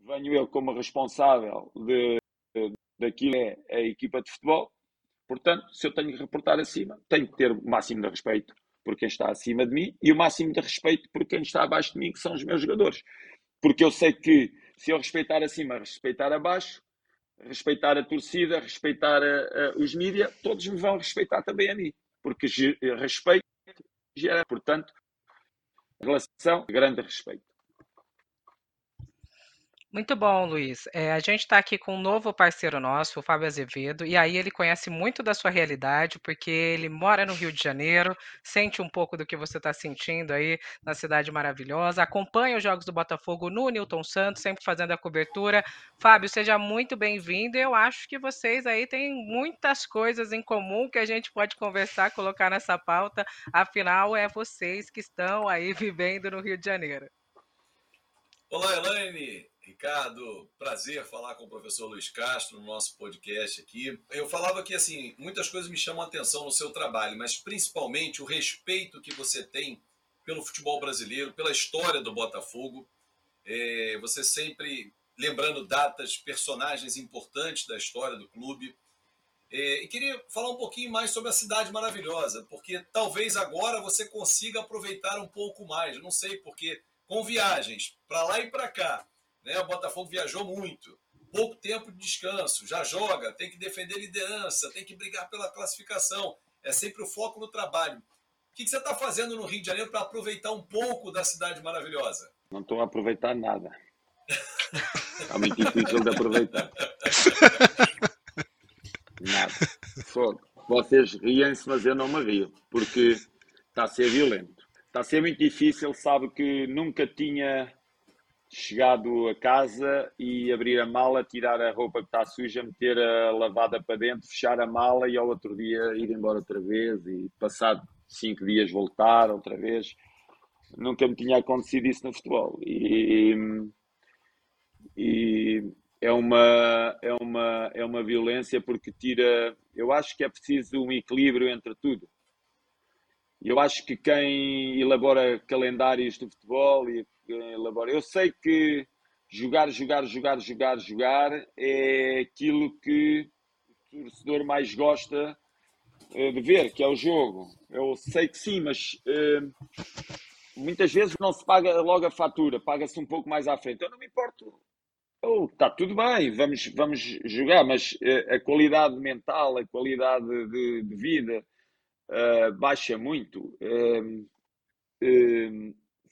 Venho eu como responsável de, de, daquilo é a equipa de futebol. Portanto, se eu tenho que reportar acima, tenho que ter o máximo de respeito por quem está acima de mim e o máximo de respeito por quem está abaixo de mim, que são os meus jogadores. Porque eu sei que se eu respeitar acima, respeitar abaixo, respeitar a torcida, respeitar a, a, os mídias, todos me vão respeitar também a mim, porque respeito gera, portanto, relação de grande respeito. Muito bom, Luiz. É, a gente está aqui com um novo parceiro nosso, o Fábio Azevedo, e aí ele conhece muito da sua realidade, porque ele mora no Rio de Janeiro, sente um pouco do que você está sentindo aí na cidade maravilhosa, acompanha os Jogos do Botafogo no Newton Santos, sempre fazendo a cobertura. Fábio, seja muito bem-vindo. Eu acho que vocês aí têm muitas coisas em comum que a gente pode conversar, colocar nessa pauta. Afinal, é vocês que estão aí <laughs> vivendo no Rio de Janeiro. Olá, Elaine. Ricardo, prazer falar com o professor Luiz Castro no nosso podcast aqui. Eu falava que assim, muitas coisas me chamam a atenção no seu trabalho, mas principalmente o respeito que você tem pelo futebol brasileiro, pela história do Botafogo. É, você sempre lembrando datas, personagens importantes da história do clube. É, e queria falar um pouquinho mais sobre a cidade maravilhosa, porque talvez agora você consiga aproveitar um pouco mais. não sei, porque com viagens para lá e para cá né? O Botafogo viajou muito, pouco tempo de descanso, já joga, tem que defender liderança, tem que brigar pela classificação. É sempre o foco no trabalho. O que você está fazendo no Rio de Janeiro para aproveitar um pouco da cidade maravilhosa? Não estou a aproveitar nada. É muito difícil de aproveitar. Nada. Só, vocês riem-se, mas eu não me rio, porque está a ser violento. Está a ser muito difícil, sabe que nunca tinha chegado a casa e abrir a mala, tirar a roupa que está suja, meter a lavada para dentro, fechar a mala e ao outro dia ir embora outra vez e passado cinco dias voltar outra vez. Nunca me tinha acontecido isso no futebol. E, e é uma, é, uma, é uma violência porque tira. Eu acho que é preciso um equilíbrio entre tudo. Eu acho que quem elabora calendários de futebol e elabora. Eu sei que jogar, jogar, jogar, jogar, jogar é aquilo que o torcedor mais gosta eh, de ver, que é o jogo. Eu sei que sim, mas uh, muitas vezes não se paga logo a fatura, paga-se um pouco mais à frente. Eu não me importo. Oh, está tudo bem, vamos, vamos jogar, mas uh, a qualidade mental, a qualidade de, de vida uh, baixa muito.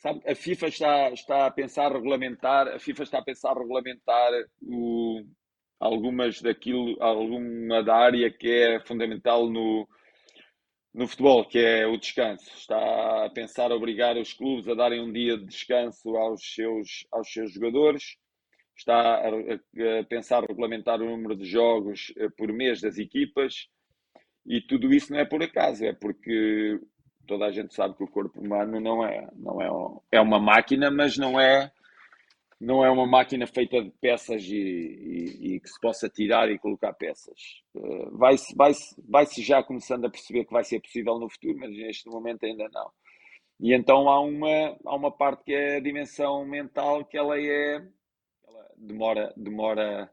Sabe, a FIFA está, está a pensar regulamentar, a FIFA está a pensar regulamentar o, algumas daquilo, alguma da área que é fundamental no, no futebol, que é o descanso. Está a pensar obrigar os clubes a darem um dia de descanso aos seus, aos seus jogadores. Está a, a pensar regulamentar o número de jogos eh, por mês das equipas. E tudo isso não é por acaso, é porque toda a gente sabe que o corpo humano não é, não é, é uma máquina, mas não é, não é uma máquina feita de peças e, e, e que se possa tirar e colocar peças. Uh, vai-se vai -se, vai -se já começando a perceber que vai ser possível no futuro, mas neste momento ainda não. E então há uma, há uma parte que é a dimensão mental que ela é. Ela demora, demora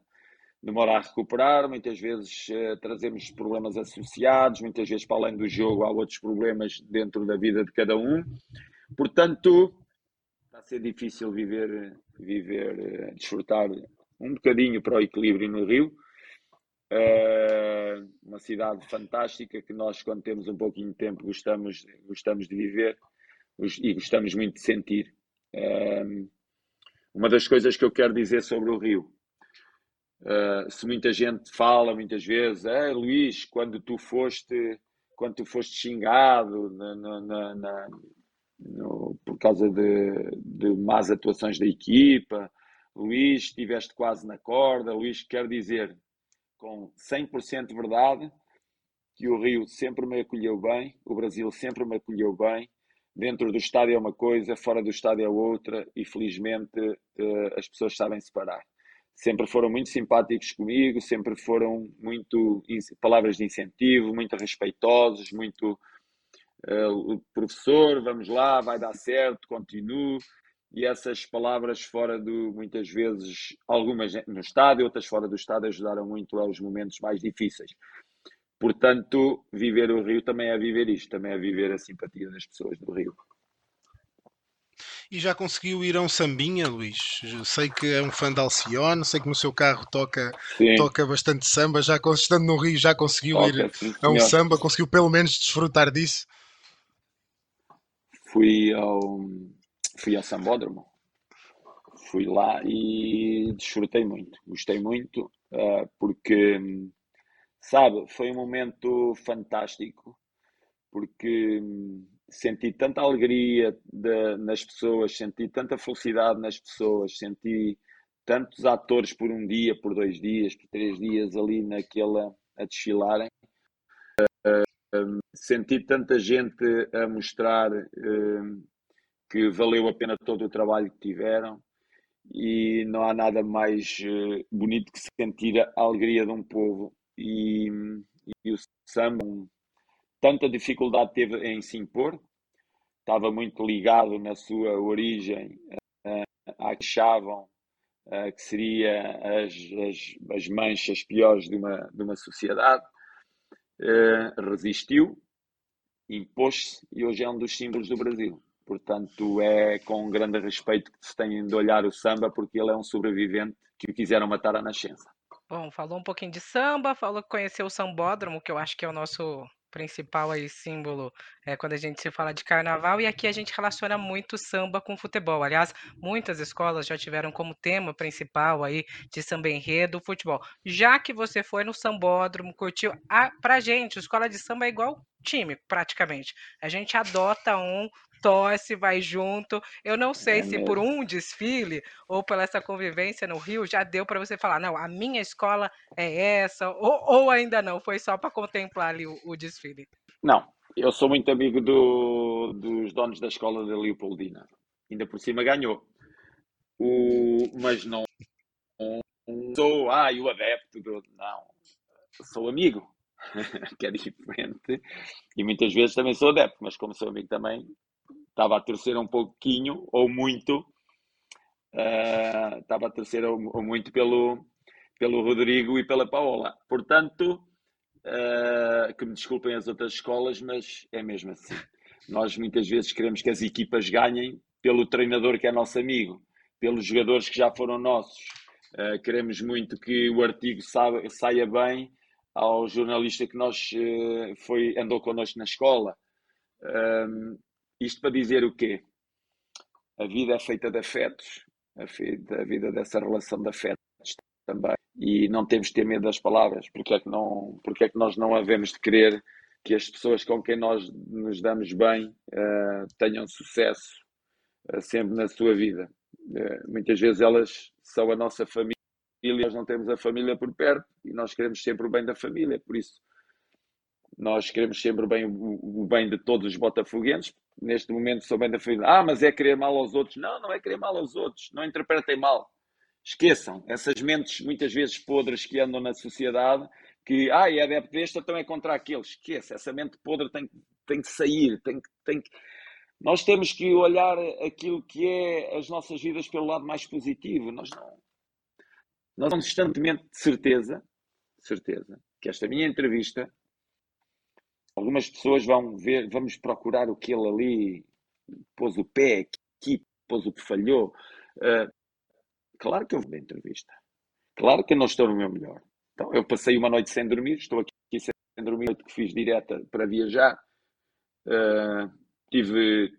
demora a recuperar, muitas vezes uh, trazemos problemas associados, muitas vezes para além do jogo há outros problemas dentro da vida de cada um. Portanto, está a ser difícil viver, viver, uh, desfrutar um bocadinho para o equilíbrio no Rio. Uh, uma cidade fantástica que nós, quando temos um pouquinho de tempo, gostamos, gostamos de viver e gostamos muito de sentir. uma das coisas que eu quero dizer sobre o Rio Uh, se muita gente fala muitas vezes, é Luís, quando tu foste, quando tu foste xingado na, na, na, no, por causa de, de más atuações da equipa, Luís, estiveste quase na corda, Luís, quer dizer, com 100% de verdade, que o Rio sempre me acolheu bem, o Brasil sempre me acolheu bem, dentro do estádio é uma coisa, fora do estádio é outra, e felizmente uh, as pessoas sabem separar sempre foram muito simpáticos comigo, sempre foram muito palavras de incentivo, muito respeitosos, muito uh, professor, vamos lá, vai dar certo, continuo. E essas palavras fora do, muitas vezes, algumas no estádio, outras fora do estádio, ajudaram muito aos momentos mais difíceis. Portanto, viver o Rio também é viver isto, também é viver a simpatia das pessoas do Rio. E já conseguiu ir a um sambinha, Luís? Sei que é um fã de Alcione, sei que no seu carro toca, toca bastante samba. Já estando no Rio, já conseguiu toca, ir sim, a um samba? Conseguiu pelo menos desfrutar disso? Fui ao, fui ao Sambódromo. fui lá e desfrutei muito, gostei muito, uh, porque, sabe, foi um momento fantástico, porque senti tanta alegria de, nas pessoas, senti tanta felicidade nas pessoas, senti tantos atores por um dia, por dois dias, por três dias ali naquela a desfilarem. Uh, senti tanta gente a mostrar uh, que valeu a pena todo o trabalho que tiveram e não há nada mais uh, bonito que sentir a alegria de um povo e, e o samba tanta dificuldade teve em se impor. Estava muito ligado na sua origem à que achavam uh, que seria as, as, as, manchas piores de uma, de uma sociedade. Uh, resistiu impôs-se e hoje é um dos símbolos do Brasil. Portanto, é com grande respeito que se tem de olhar o samba, porque ele é um sobrevivente que o quiseram matar à nascença. Bom, falou um pouquinho de samba, falou que conheceu o sambódromo, que eu acho que é o nosso principal aí símbolo é, quando a gente se fala de carnaval e aqui a gente relaciona muito samba com futebol. Aliás, muitas escolas já tiveram como tema principal aí de samba enredo futebol. Já que você foi no sambódromo, curtiu, a, pra gente, escola de samba é igual time, praticamente. A gente adota um, torce, vai junto. Eu não sei é se mesmo. por um desfile ou pela essa convivência no Rio já deu para você falar, não, a minha escola é essa, ou, ou ainda não, foi só para contemplar ali o, o, desfile. Não, eu sou muito amigo do, dos donos da escola da Leopoldina. Ainda por cima ganhou. O, mas não sou, ah, o adepto do. Não, sou amigo. <laughs> que é diferente. E muitas vezes também sou adepto, mas como sou amigo também, estava a torcer um pouquinho ou muito, uh, a torcer ou, ou, muito pelo, pelo Rodrigo e pela Paola. Portanto, uh, que me desculpem as outras escolas, mas é mesmo assim. Nós muitas vezes queremos que as equipas ganhem pelo treinador que é nosso amigo, pelos jogadores que já foram nossos. Uh, queremos muito que o artigo saia, saia bem ao jornalista que nós foi andou connosco na escola. Isto para dizer o quê? A vida é feita de afetos, a vida, dessa relação de afetos também. E não temos de ter medo das palavras, porque é que, não, porque é que nós não havemos de querer que as pessoas com quem nós nos damos bem uh, tenham sucesso uh, sempre na sua vida. Uh, muitas vezes elas são a nossa família, nós não temos a família por perto e nós queremos sempre o bem da família, por isso nós queremos sempre o bem, o, o bem de todos os botafoguenses, neste momento sou bem da família. Ah, mas é querer mal aos outros. Não, não é querer mal aos outros. Não interpretem mal. Esqueçam essas mentes muitas vezes podres que andam na sociedade que, ah, é adepto deste, então é contra aquele. Esqueça, essa mente podre tem, tem que sair, tem, tem que... Nós temos que olhar aquilo que é as nossas vidas pelo lado mais positivo. Nós não... Nós constantemente de certeza, certeza, que esta minha entrevista Algumas pessoas vão ver, vamos procurar o que ele ali pôs o pé aqui, pôs o que falhou. Uh, claro que eu vou da entrevista. Claro que eu não estou no meu melhor. Então, eu passei uma noite sem dormir, estou aqui sem dormir, noite que fiz direta para viajar. Uh, tive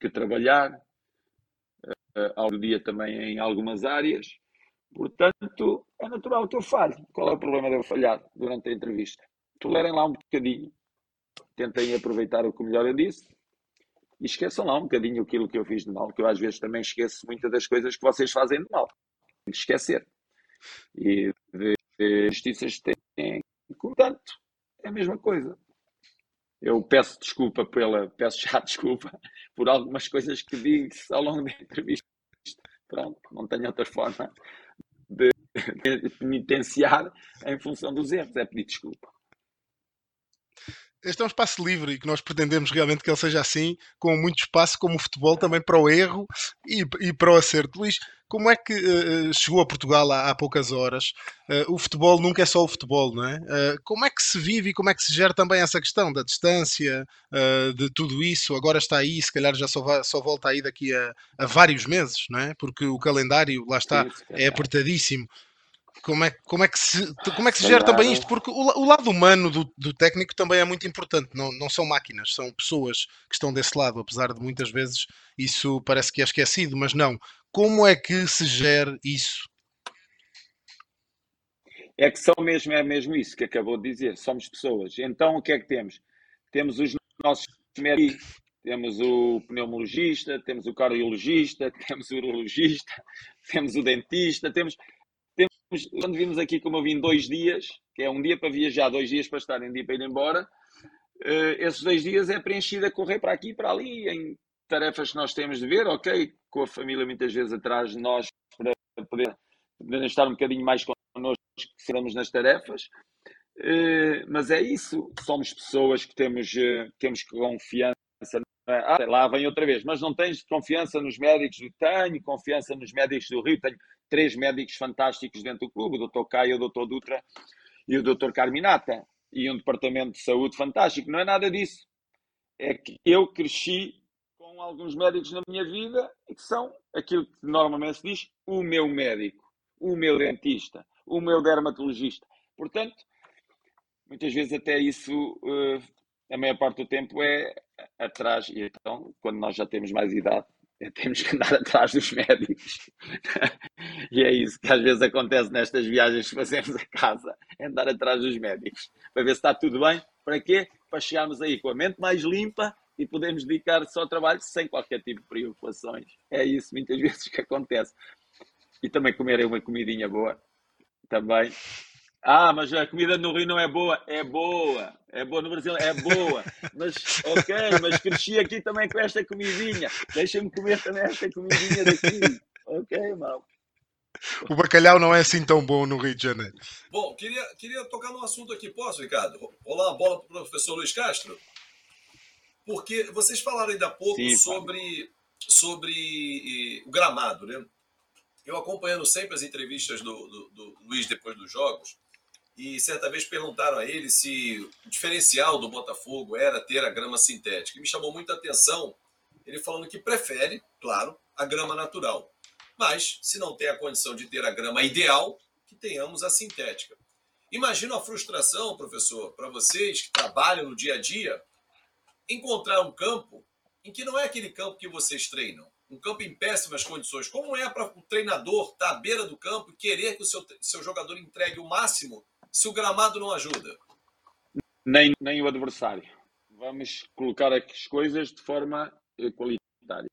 que trabalhar uh, ao dia também em algumas áreas. Portanto, é natural que eu falhe. Qual é o problema de eu falhar durante a entrevista? Tolerem lá um bocadinho tentem aproveitar o que melhor eu disse e esqueçam lá um bocadinho aquilo que eu fiz de mal, que eu às vezes também esqueço muitas das coisas que vocês fazem de mal. Tem que esquecer. E de, de justiças têm, portanto, é a mesma coisa. Eu peço desculpa pela, peço já <laughs> desculpa por algumas coisas que disse ao longo da entrevista. Pronto, não tenho outra forma de, de penitenciar em função dos erros, é pedir desculpa este é um espaço livre e que nós pretendemos realmente que ele seja assim, com muito espaço, como o futebol, também para o erro e, e para o acerto. Luís, como é que uh, chegou a Portugal há, há poucas horas? Uh, o futebol nunca é só o futebol, não é? Uh, como é que se vive e como é que se gera também essa questão da distância, de tudo isso? Agora está aí, se calhar já só, vai, só volta aí daqui a, a, vários meses, não é? Porque o calendário, lá está, é apertadíssimo como é, como é que se, como é que se gera também isto? Porque o, o lado humano do, do, técnico também é muito importante. Não, não são máquinas, são pessoas que estão desse lado, apesar de muitas vezes isso parece que é esquecido, mas não. Como é que se gera isso? É que são mesmo, é mesmo isso que acabou de dizer, somos pessoas. Então o que é que temos? Temos os nossos médicos, temos o pneumologista, temos o cardiologista, <laughs> temos o urologista, temos o dentista, temos, temos quando vimos aqui, como eu vim dois dias, que é um dia para viajar, dois dias para estar, um dia para ir embora, uh, esses dois dias é preenchido a correr para aqui e para ali, em tarefas que nós temos de ver, ok, com a família muitas vezes atrás de nós, para poder, poder estar um bocadinho mais connosco que seremos nas tarefas, uh, mas é isso, somos pessoas que temos, uh, temos confiança. É? Ah, lá vem outra vez, mas não tens confiança nos médicos do Tenho confiança nos médicos do Rio, tenho três médicos fantásticos dentro do clube, o Dr. Caio, o Dr. Dutra e o Dr. Carminata, e um departamento de saúde fantástico. Não é nada disso. É que eu cresci com alguns médicos na minha vida e que são aquilo que normalmente se diz o meu médico, o meu dentista, o meu dermatologista. Portanto, muitas vezes até isso, uh, a maior parte do tempo é atrás. E então, quando nós já temos mais idade, <laughs> temos que andar atrás dos médicos. <laughs> e é isso que às vezes acontece nestas viagens que fazemos a casa, é andar atrás dos médicos, para ver se está tudo bem. Para quê? Para chegarmos aí com a mente mais limpa e podermos dedicar só ao trabalho sem qualquer tipo de preocupações. É isso muitas <laughs> vezes que acontece. E também comer uma comidinha boa. Também ah, mas a comida no Rio não é boa. É boa. É boa no Brasil, é boa. Mas, ok, mas cresci aqui também com esta comidinha. Deixa-me comer também esta comidinha daqui. Ok, mal. O bacalhau não é assim tão bom no Rio de Janeiro. Bom, queria, queria tocar num assunto aqui. Posso, Ricardo? Rolar a bola para o professor Luiz Castro? Porque vocês falaram ainda há pouco Sim, sobre, sobre o gramado, né? Eu acompanhando sempre as entrevistas do, do, do Luiz depois dos jogos, e certa vez perguntaram a ele se o diferencial do Botafogo era ter a grama sintética. E me chamou muita atenção ele falando que prefere, claro, a grama natural. Mas, se não tem a condição de ter a grama ideal, que tenhamos a sintética. Imagino a frustração, professor, para vocês que trabalham no dia a dia, encontrar um campo em que não é aquele campo que vocês treinam, um campo em péssimas condições. Como é para o treinador estar à beira do campo e querer que o seu, seu jogador entregue o máximo se o gramado não ajuda? Nem, nem o adversário. Vamos colocar as coisas de forma qualitária.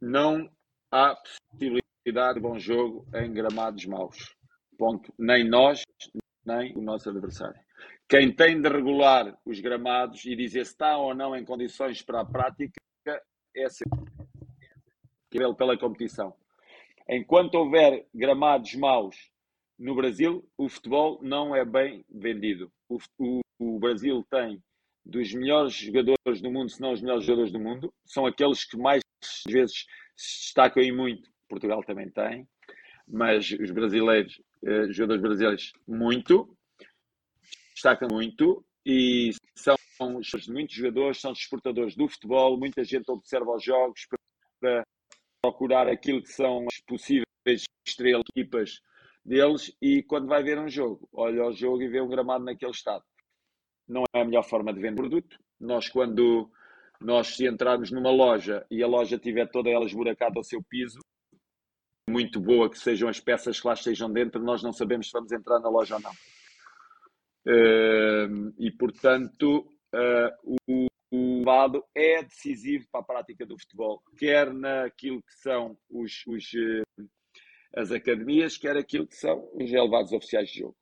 Não há possibilidade de bom jogo em gramados maus. Ponto. Nem nós, nem o nosso adversário. Quem tem de regular os gramados e dizer se está ou não em condições para a prática é pela competição. Enquanto houver gramados maus no Brasil, o futebol não é bem vendido. O, o, o, Brasil tem dos melhores jogadores do mundo, se não os melhores jogadores do mundo, são aqueles que mais vezes se destacam e muito. Portugal também tem, mas os brasileiros, eh, jogadores brasileiros, muito, destacam muito e são muitos jogadores, são exportadores do futebol. Muita gente observa os jogos para procurar aquilo que são as possíveis estrelas, equipas deles e quando vai ver um jogo, olha o jogo e vê um gramado naquele estado. Não é a melhor forma de vender produto. Nós, quando nós se entrarmos numa loja e a loja tiver toda ela esburacada ao seu piso, muito boa que sejam as peças que lá estejam dentro, nós não sabemos se vamos entrar na loja ou não. Uh, e, portanto, uh, o, o lado é decisivo para a prática do futebol, quer naquilo que são os, os, uh, as academias, quer aquilo que são os relevados oficiais de jogo.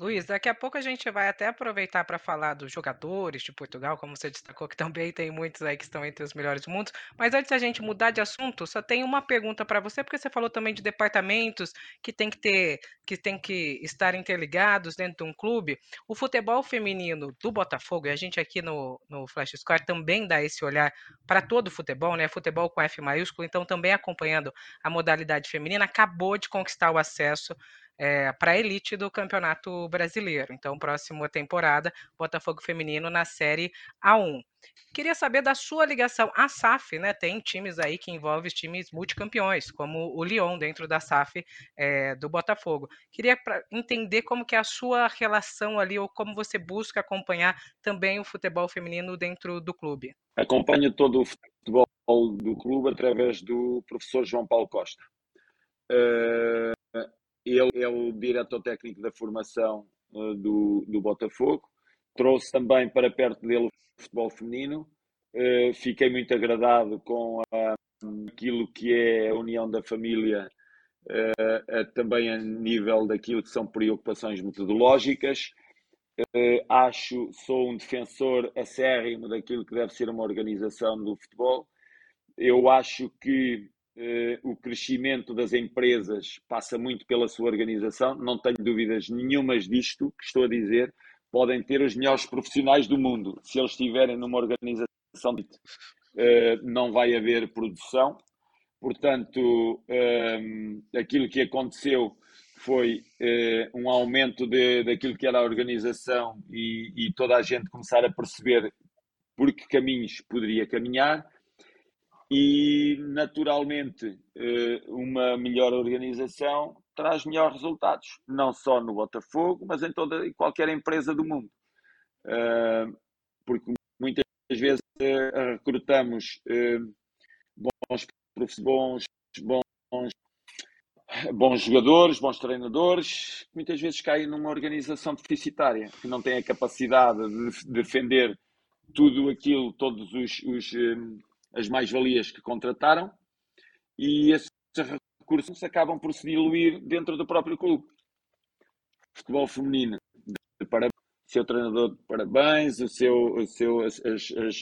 Luiz, daqui a pouco a gente vai até aproveitar para falar dos jogadores de Portugal, como você destacou, que também tem muitos aí que estão entre os melhores do mundo. Mas antes da gente mudar de assunto, só tem uma pergunta para você, porque você falou também de departamentos que tem que ter, que tem que estar interligados dentro de um clube. O futebol feminino do Botafogo, e a gente aqui no, no Flash Score também dá esse olhar para todo o futebol, né? Futebol com F maiúsculo, então também acompanhando a modalidade feminina, acabou de conquistar o acesso é, para a elite do Campeonato Brasileiro. Então, próxima temporada, Botafogo Feminino na Série A1. Queria saber da sua ligação à SAF, né? Tem times aí que envolvem times multicampeões, como o Lyon dentro da SAF é, do Botafogo. Queria entender como que é a sua relação ali, ou como você busca acompanhar também o futebol feminino dentro do clube. Acompanho todo o futebol do clube através do professor João Paulo Costa. Uh, ele é o diretor técnico da formação uh, do, do Botafogo. Trouxe também para perto dele o futebol feminino. Uh, fiquei muito agradado com a, aquilo que é a união da família, também a nível daquilo que são preocupações metodológicas. acho, sou um defensor acérrimo daquilo que deve ser uma organização do futebol eu acho que uh, o crescimento das empresas passa muito pela sua organização, não tenho dúvidas nenhumas disto que estou a dizer. Podem ter os melhores profissionais do mundo, se eles estiverem numa organização, uh, não vai haver produção. Portanto, um, aquilo que aconteceu foi um aumento de, daquilo que era a organização e, e toda a gente começar a perceber por que caminhos poderia caminhar e naturalmente eh, uma melhor organização traz melhores resultados, não só no Botafogo, mas em toda e qualquer empresa do mundo. Eh, porque muitas vezes eh, recrutamos bons, bons, bons, bons jogadores, bons treinadores, que muitas vezes caem numa organização deficitária, que não tem a capacidade de defender tudo aquilo, todos os, os as mais-valias que contrataram e esses recursos acabam por se diluir dentro do próprio clube. Futebol feminino, de parabéns, seu treinador de parabéns, o seu, o seu, as, as, as,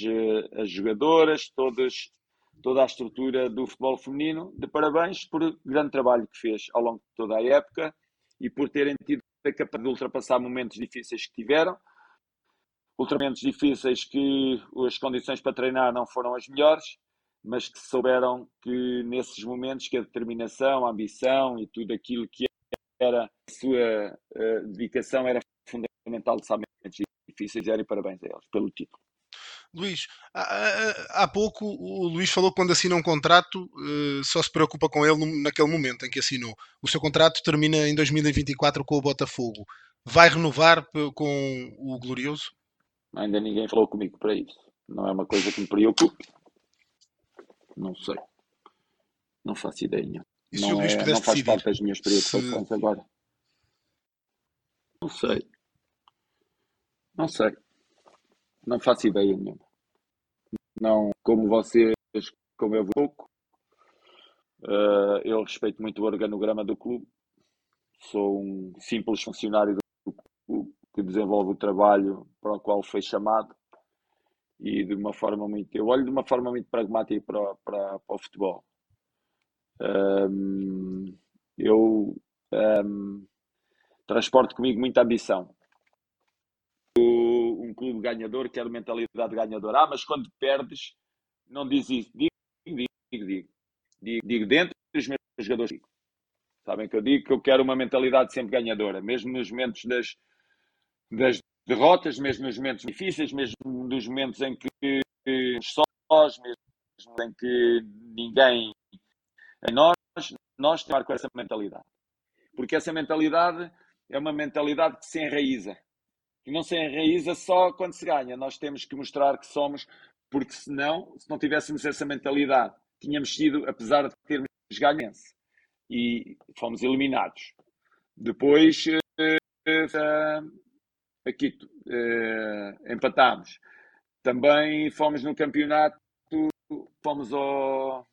as jogadoras, todas, toda a estrutura do futebol feminino, de parabéns por grande trabalho que fez ao longo de toda a época e por terem tido a capacidade de ultrapassar momentos difíceis que tiveram, ultramentos difíceis que as condições para treinar não foram as melhores, mas que souberam que nesses momentos que a determinação, a ambição e tudo aquilo que era a sua uh, dedicação era fundamental de momentos difíceis e parabéns a eles pelo título. Luís, há, há, pouco o Luís falou que quando assina um contrato uh, só se preocupa com ele naquele momento em que assinou. O seu contrato termina em 2024 com o Botafogo. Vai renovar com o Glorioso? Ainda ninguém falou comigo para isso. Não é uma coisa que me preocupe. Não sei. Não faço ideia. E não, é, não faz parte das minhas preocupações se... agora. Não sei. Não sei. Não faço ideia nenhuma. Não, como vocês, como eu pouco, uh, eu respeito muito o organograma do clube. Sou um simples funcionário do clube que desenvolve o trabalho para o qual foi chamado e de uma forma muito. Eu olho de uma forma muito pragmática para, para, para o futebol. Um, eu um, transporto comigo muita ambição. Um clube ganhador quer mentalidade ganhadora. Ah, mas quando perdes, não diz isso. Digo, digo, digo. Digo, digo dentro dos meus jogadores. Sabem que eu digo que eu quero uma mentalidade sempre ganhadora, mesmo nos momentos das, das derrotas, mesmo nos momentos difíceis, mesmo nos momentos em que sós, mesmo em que ninguém. Nós, nós temos com essa mentalidade. Porque essa mentalidade é uma mentalidade que se enraiza. E não se enraiza só quando se ganha. Nós temos que mostrar que somos, porque senão, se não tivéssemos essa mentalidade, tínhamos sido, apesar de termos ganho, e fomos eliminados. Depois, uh, aqui uh, empatámos. Também fomos no campeonato, fomos ao,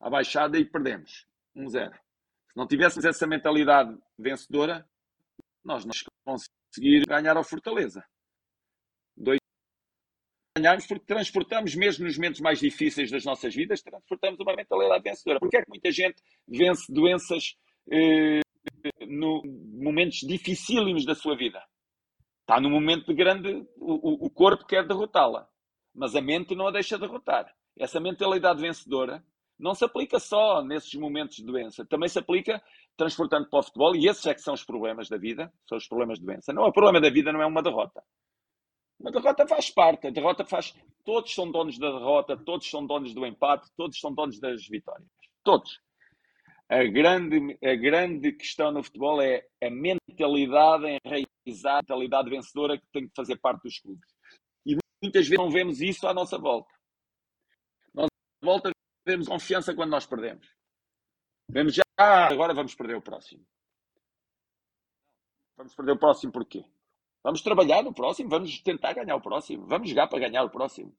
à Baixada e perdemos 1-0. Se não tivéssemos essa mentalidade vencedora, nós não conseguir ganhar ao Fortaleza. Dois ganharmos porque transportamos, mesmo nos momentos mais difíceis das nossas vidas, transportamos uma mentalidade vencedora. Porque é que muita gente vence doenças eh, no momentos dificílimos da sua vida? Está num momento de grande. O, o corpo quer derrotá-la, mas a mente não a deixa derrotar. Essa mentalidade vencedora não se aplica só nesses momentos de doença, também se aplica transportando para o futebol, e esses é que são os problemas da vida, são os problemas de doença. Não, o problema da vida não é uma derrota. Uma derrota faz parte, a derrota faz. Todos são donos da derrota, todos são donos do empate, todos são donos das vitórias. Todos. A grande, a grande questão no futebol é a mentalidade enraizada, a mentalidade vencedora que tem que fazer parte dos clubes. E muitas vezes não vemos isso à nossa volta. Nós volta, vemos confiança quando nós perdemos. Vemos já, ah, agora vamos perder o próximo. Vamos perder o próximo porquê? Vamos trabalhar no próximo, vamos tentar ganhar o próximo, vamos jogar para ganhar o próximo.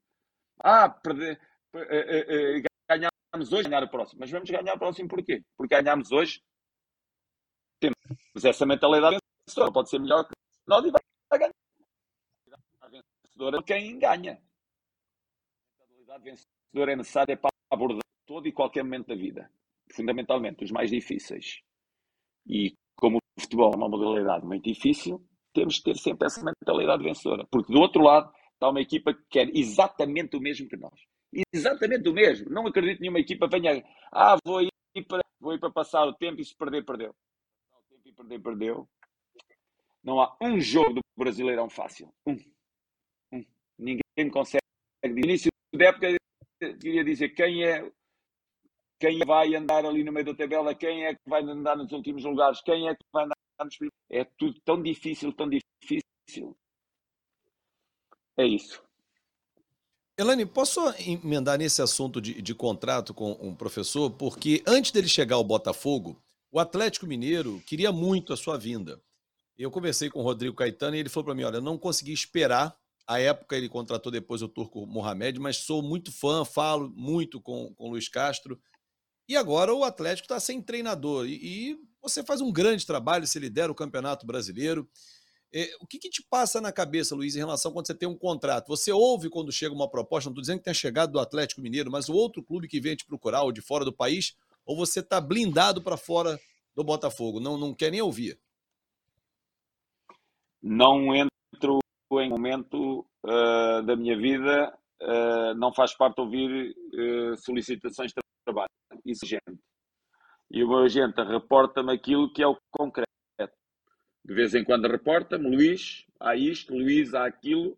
Ah, perder, uh, uh, uh, ganhamos hoje, ganhar o próximo. Mas vamos ganhar o próximo porquê? Porque ganhamos hoje, temos essa mentalidade vencedora. Pode ser melhor que nós e vai ganhar. A vencedora é quem ganha. A mentalidade vencedora é necessária para abordar todo e qualquer momento da vida. Fundamentalmente, os mais difíceis. E como o futebol é uma modalidade muito difícil, temos que ter sempre essa mentalidade vencedora. Porque do outro lado está uma equipa que quer exatamente o mesmo que nós. Exatamente o mesmo. Não acredito que nenhuma equipa venha. Ah, vou ir para, vou ir para passar o tempo e se perder, perdeu. O tempo e perder, perdeu. Não há um jogo do Brasileirão fácil. Um. um. Ninguém consegue. No início da época, queria dizer quem é quem vai andar ali no meio da tabela, quem é que vai andar nos últimos lugares, quem é que vai andar nos É tudo tão difícil, tão difícil. É isso. Elane, posso emendar nesse assunto de, de contrato com um professor? Porque antes dele chegar ao Botafogo, o Atlético Mineiro queria muito a sua vinda. Eu conversei com o Rodrigo Caetano e ele falou para mim: olha, eu não consegui esperar. A época ele contratou depois o Turco Mohamed, mas sou muito fã, falo muito com o Luiz Castro. E agora o Atlético está sem treinador. E, e, você faz um grande trabalho, se lidera o Campeonato Brasileiro. É, o que, que, te passa na cabeça, Luiz, em relação quando você tem um contrato? Você ouve quando chega uma proposta, não estou dizendo que tenha chegado do Atlético Mineiro, mas o outro clube que vem te procurar, ou de fora do país, ou você está blindado para fora do Botafogo? Não, não quer nem ouvir? Não entro em momento uh, da minha vida, uh, não faz parte ouvir uh, solicitações de trabalho. Isso, gente. E o meu agente reporta-me aquilo que é o concreto de vez em quando reporta-me, Luís, há isto, Luís, há aquilo.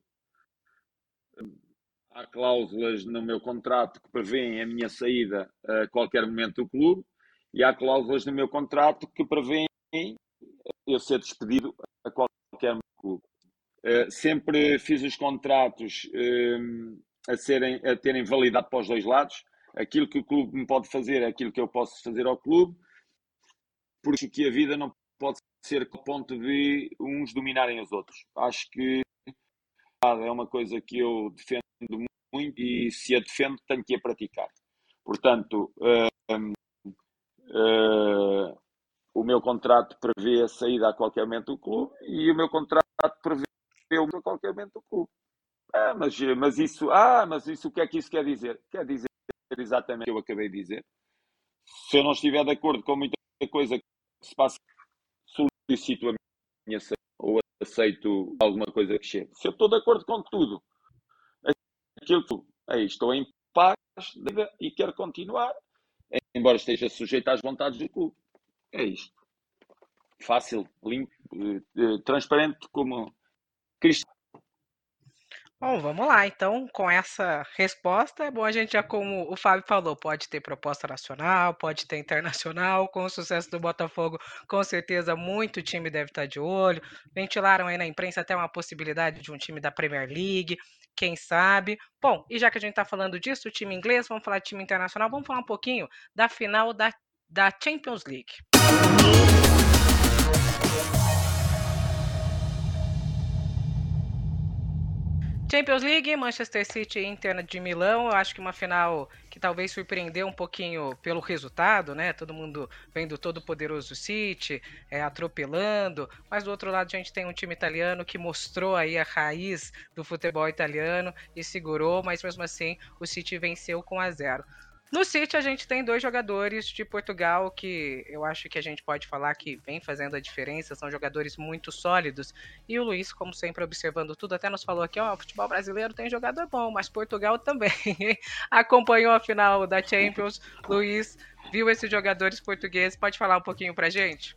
Há cláusulas no meu contrato que prevêem a minha saída a qualquer momento do clube e há cláusulas no meu contrato que prevêem eu ser despedido a qualquer clube. Uh, sempre fiz os contratos uh, a, serem, a terem validade para os dois lados. Aquilo que o clube me pode fazer é aquilo que eu posso fazer ao clube, porque que a vida não pode ser ao ponto de uns dominarem os outros. Acho que é uma coisa que eu defendo muito e se a defendo tenho que a praticar. Portanto, uh, o meu contrato prevê a saída a qualquer momento do clube e o meu contrato prevê o a qualquer momento do clube. Ah, mas, mas isso, ah, mas isso o que é que isso quer dizer? Quer dizer exatamente o que eu acabei de dizer. Se eu não estiver de acordo com muita coisa que se passa solicito a minha saída ou aceito alguma coisa que chegue. Se eu estou de acordo com tudo, aquilo que aí estou em paz e quero continuar, embora esteja sujeito às vontades do clube. É isto. Fácil, limpo, eh, eh, transparente como Cristo. Bom, vamos lá. Então, com essa resposta, é bom a gente já, como o Fábio falou, pode ter proposta nacional, pode ter internacional. Com o sucesso do Botafogo, com certeza muito time deve estar de olho. Ventilaram aí na imprensa até uma possibilidade de um time da Premier League, quem sabe. Bom, e já que a gente está falando disso, o time inglês, vamos falar de time internacional, vamos falar um pouquinho da final da, da Champions League. Champions League, Manchester City e Inter de Milão. Eu acho que uma final que talvez surpreendeu um pouquinho pelo resultado, né? Todo mundo vendo todo poderoso City, é, atropelando. Mas do outro lado a gente tem um time italiano que mostrou aí a raiz do futebol italiano e segurou, mas mesmo assim o City venceu com a zero. No City, a gente tem dois jogadores de Portugal que eu acho que a gente pode falar que vem fazendo a diferença, são jogadores muito sólidos. E o Luiz, como sempre, observando tudo, até nos falou aqui: ó, o futebol brasileiro tem jogador bom, mas Portugal também. <laughs> Acompanhou a final da Champions. Luiz viu esses jogadores portugueses, pode falar um pouquinho pra gente?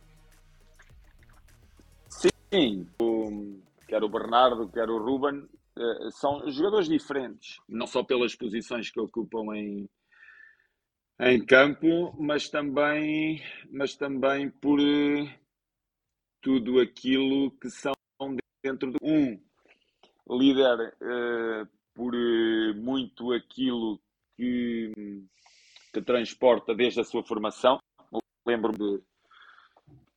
Sim, o, quer o Bernardo, quer o Ruben, eh, são jogadores diferentes, não só pelas posições que ocupam em em campo, mas também, mas também por uh, tudo aquilo que são dentro de um líder, uh, por uh, muito aquilo que transporta desde a sua formação. Lembro-me de.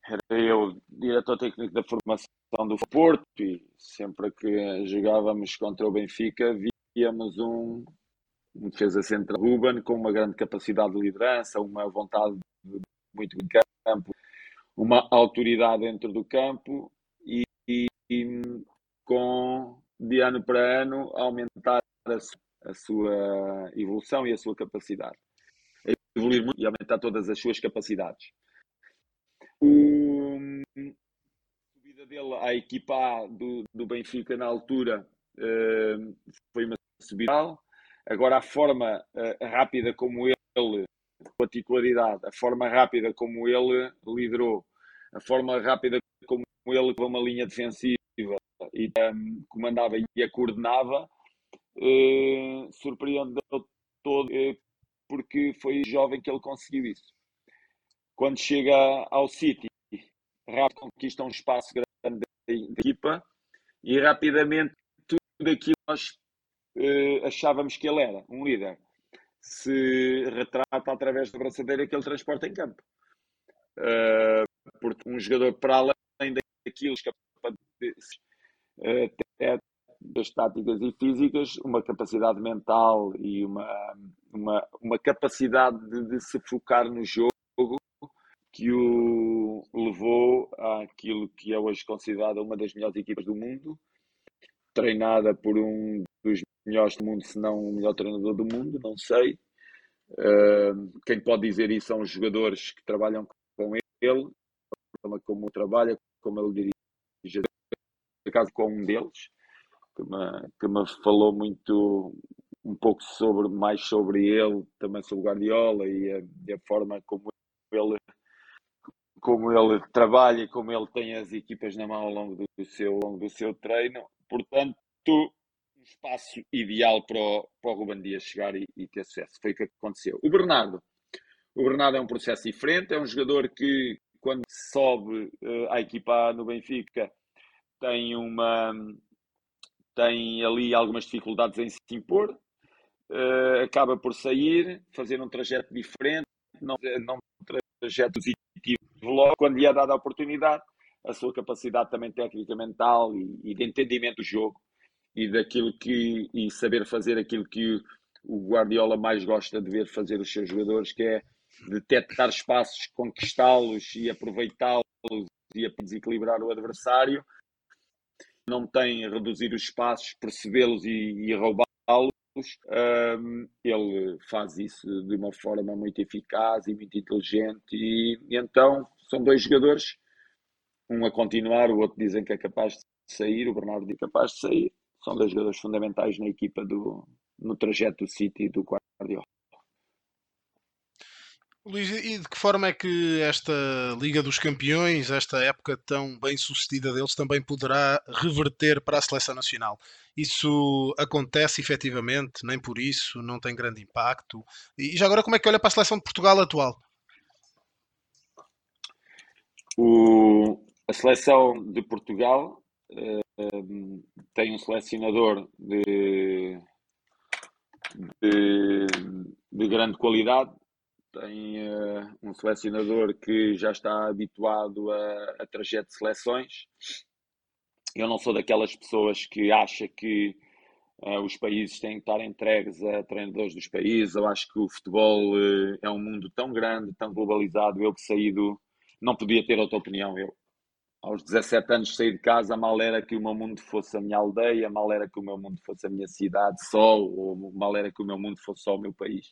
Era eu diretor técnico da formação do Porto e sempre que jogávamos contra o Benfica víamos um, um defesa central Ruben com uma grande capacidade de liderança, uma vontade de muito em campo, uma autoridade dentro do campo e, e, e com de ano para ano aumentar a, a, sua evolução e a sua capacidade. Evoluir muito e aumentar todas as suas capacidades. O, a subida dele à equipa do, do Benfica na altura uh, foi uma subida. Agora a forma uh, rápida como ele, particularidade, a forma rápida como ele liderou, a forma rápida como ele com uma linha defensiva e um, comandava e a coordenava, uh, surpreendeu todo, uh, porque foi jovem que ele conseguiu isso. Quando chega ao City, rápido conquista um espaço grande da equipa e rapidamente tudo aquilo que nós uh, achávamos que ele era, um líder, se retrata através da braçadeira que ele transporta em campo. Uh, porque um jogador para além daquilo que até das táticas e físicas, uma capacidade mental e uma, uma, uma capacidade de, de, se focar no jogo que o levou àquilo que é hoje considerada uma das melhores equipas do mundo, treinada por um dos melhores do mundo, se não o melhor treinador do mundo, não sei. Uh, quem pode dizer isso são os jogadores que trabalham com ele, como trabalha, como ele dirige acaso com um deles, que me, que me falou muito, um pouco sobre, mais sobre ele, também sobre o Guardiola e a, e a forma como ele como ele trabalha como ele tem as equipas na mão ao longo do seu, ao longo do seu treino. Portanto, um espaço ideal para o, para o Ruben Dias chegar e, e, ter sucesso. Foi o que aconteceu. O Bernardo. O Bernardo é um processo diferente. É um jogador que, quando sobe uh, à equipa no Benfica, tem uma tem ali algumas dificuldades em se impor, uh, acaba por sair, fazer um trajeto diferente, não, não um trajeto positivo logo, quando lhe é dada a oportunidade, a sua capacidade também técnica, mental e, e de entendimento do jogo e daquilo que e saber fazer aquilo que o Guardiola mais gosta de ver fazer os seus jogadores, que é detectar espaços, conquistá-los e aproveitá-los e desequilibrar o adversário não tem reduzir os espaços, percebê-los e, e roubá-los. Um, ele faz isso de uma forma muito eficaz e muito inteligente. E, e, então são dois jogadores, um a continuar, o outro dizem que é capaz de sair, o Bernardo é capaz de sair. São dois jogadores fundamentais na equipa do, no trajeto do City e do Guardiola. Luís, e de que forma é que esta Liga dos Campeões, esta época tão bem sucedida deles, também poderá reverter para a seleção nacional? Isso acontece efetivamente, nem por isso, não tem grande impacto. E já agora, como é que olha para a seleção de Portugal atual? O, a seleção de Portugal uh, tem um selecionador de, de, de grande qualidade tem uh, um selecionador que já está habituado a, a trajeto de seleções. Eu não sou daquelas pessoas que acha que uh, os países têm que estar entregues a treinadores dos países. Eu acho que o futebol uh, é um mundo tão grande, tão globalizado. Eu que saí do. Não podia ter outra opinião. Eu, aos 17 anos, saí de casa. Mal era que o meu mundo fosse a minha aldeia, mal era que o meu mundo fosse a minha cidade só, ou mal era que o meu mundo fosse só o meu país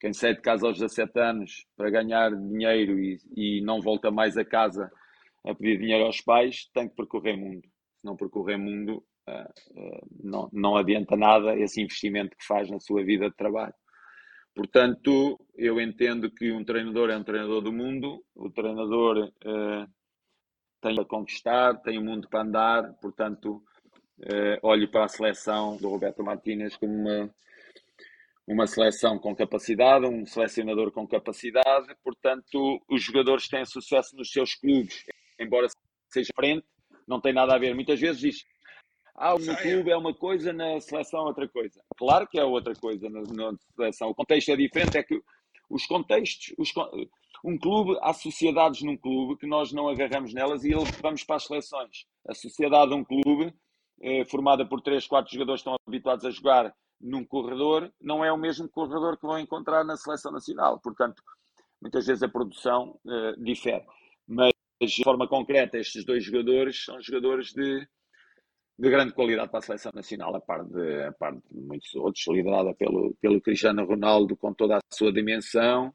quem sai de casa aos 17 anos para ganhar dinheiro e, e não volta mais a casa a pedir dinheiro aos pais, tem que percorrer mundo. Se não percorrer mundo, uh, uh, não, não adianta nada esse investimento que faz na sua vida de trabalho. Portanto, eu entendo que um treinador é um treinador do mundo, o treinador uh, tem a conquistar, tem o mundo para andar, portanto, olho para a seleção do Roberto Martínez como uma, uma seleção com capacidade, um selecionador com capacidade, portanto, os jogadores têm sucesso nos seus clubes, embora seja frente, não tem nada a ver. Muitas vezes diz, ah, no clube é uma coisa, na seleção é outra coisa. Claro que é outra coisa na, na seleção. O contexto é diferente, é que os contextos, os, um clube, há sociedades num clube que nós não agarramos nelas e vamos para as seleções. A sociedade de um clube, eh, formada por 3, 4 jogadores que estão habituados a jogar num corredor, não é o mesmo corredor que vão encontrar na seleção nacional. Portanto, muitas vezes a produção eh, difere. Mas, de forma concreta, estes dois jogadores são jogadores de, de grande qualidade para a seleção nacional, a par de, a par de muitos outros, liderada pelo, pelo Cristiano Ronaldo com toda a sua dimensão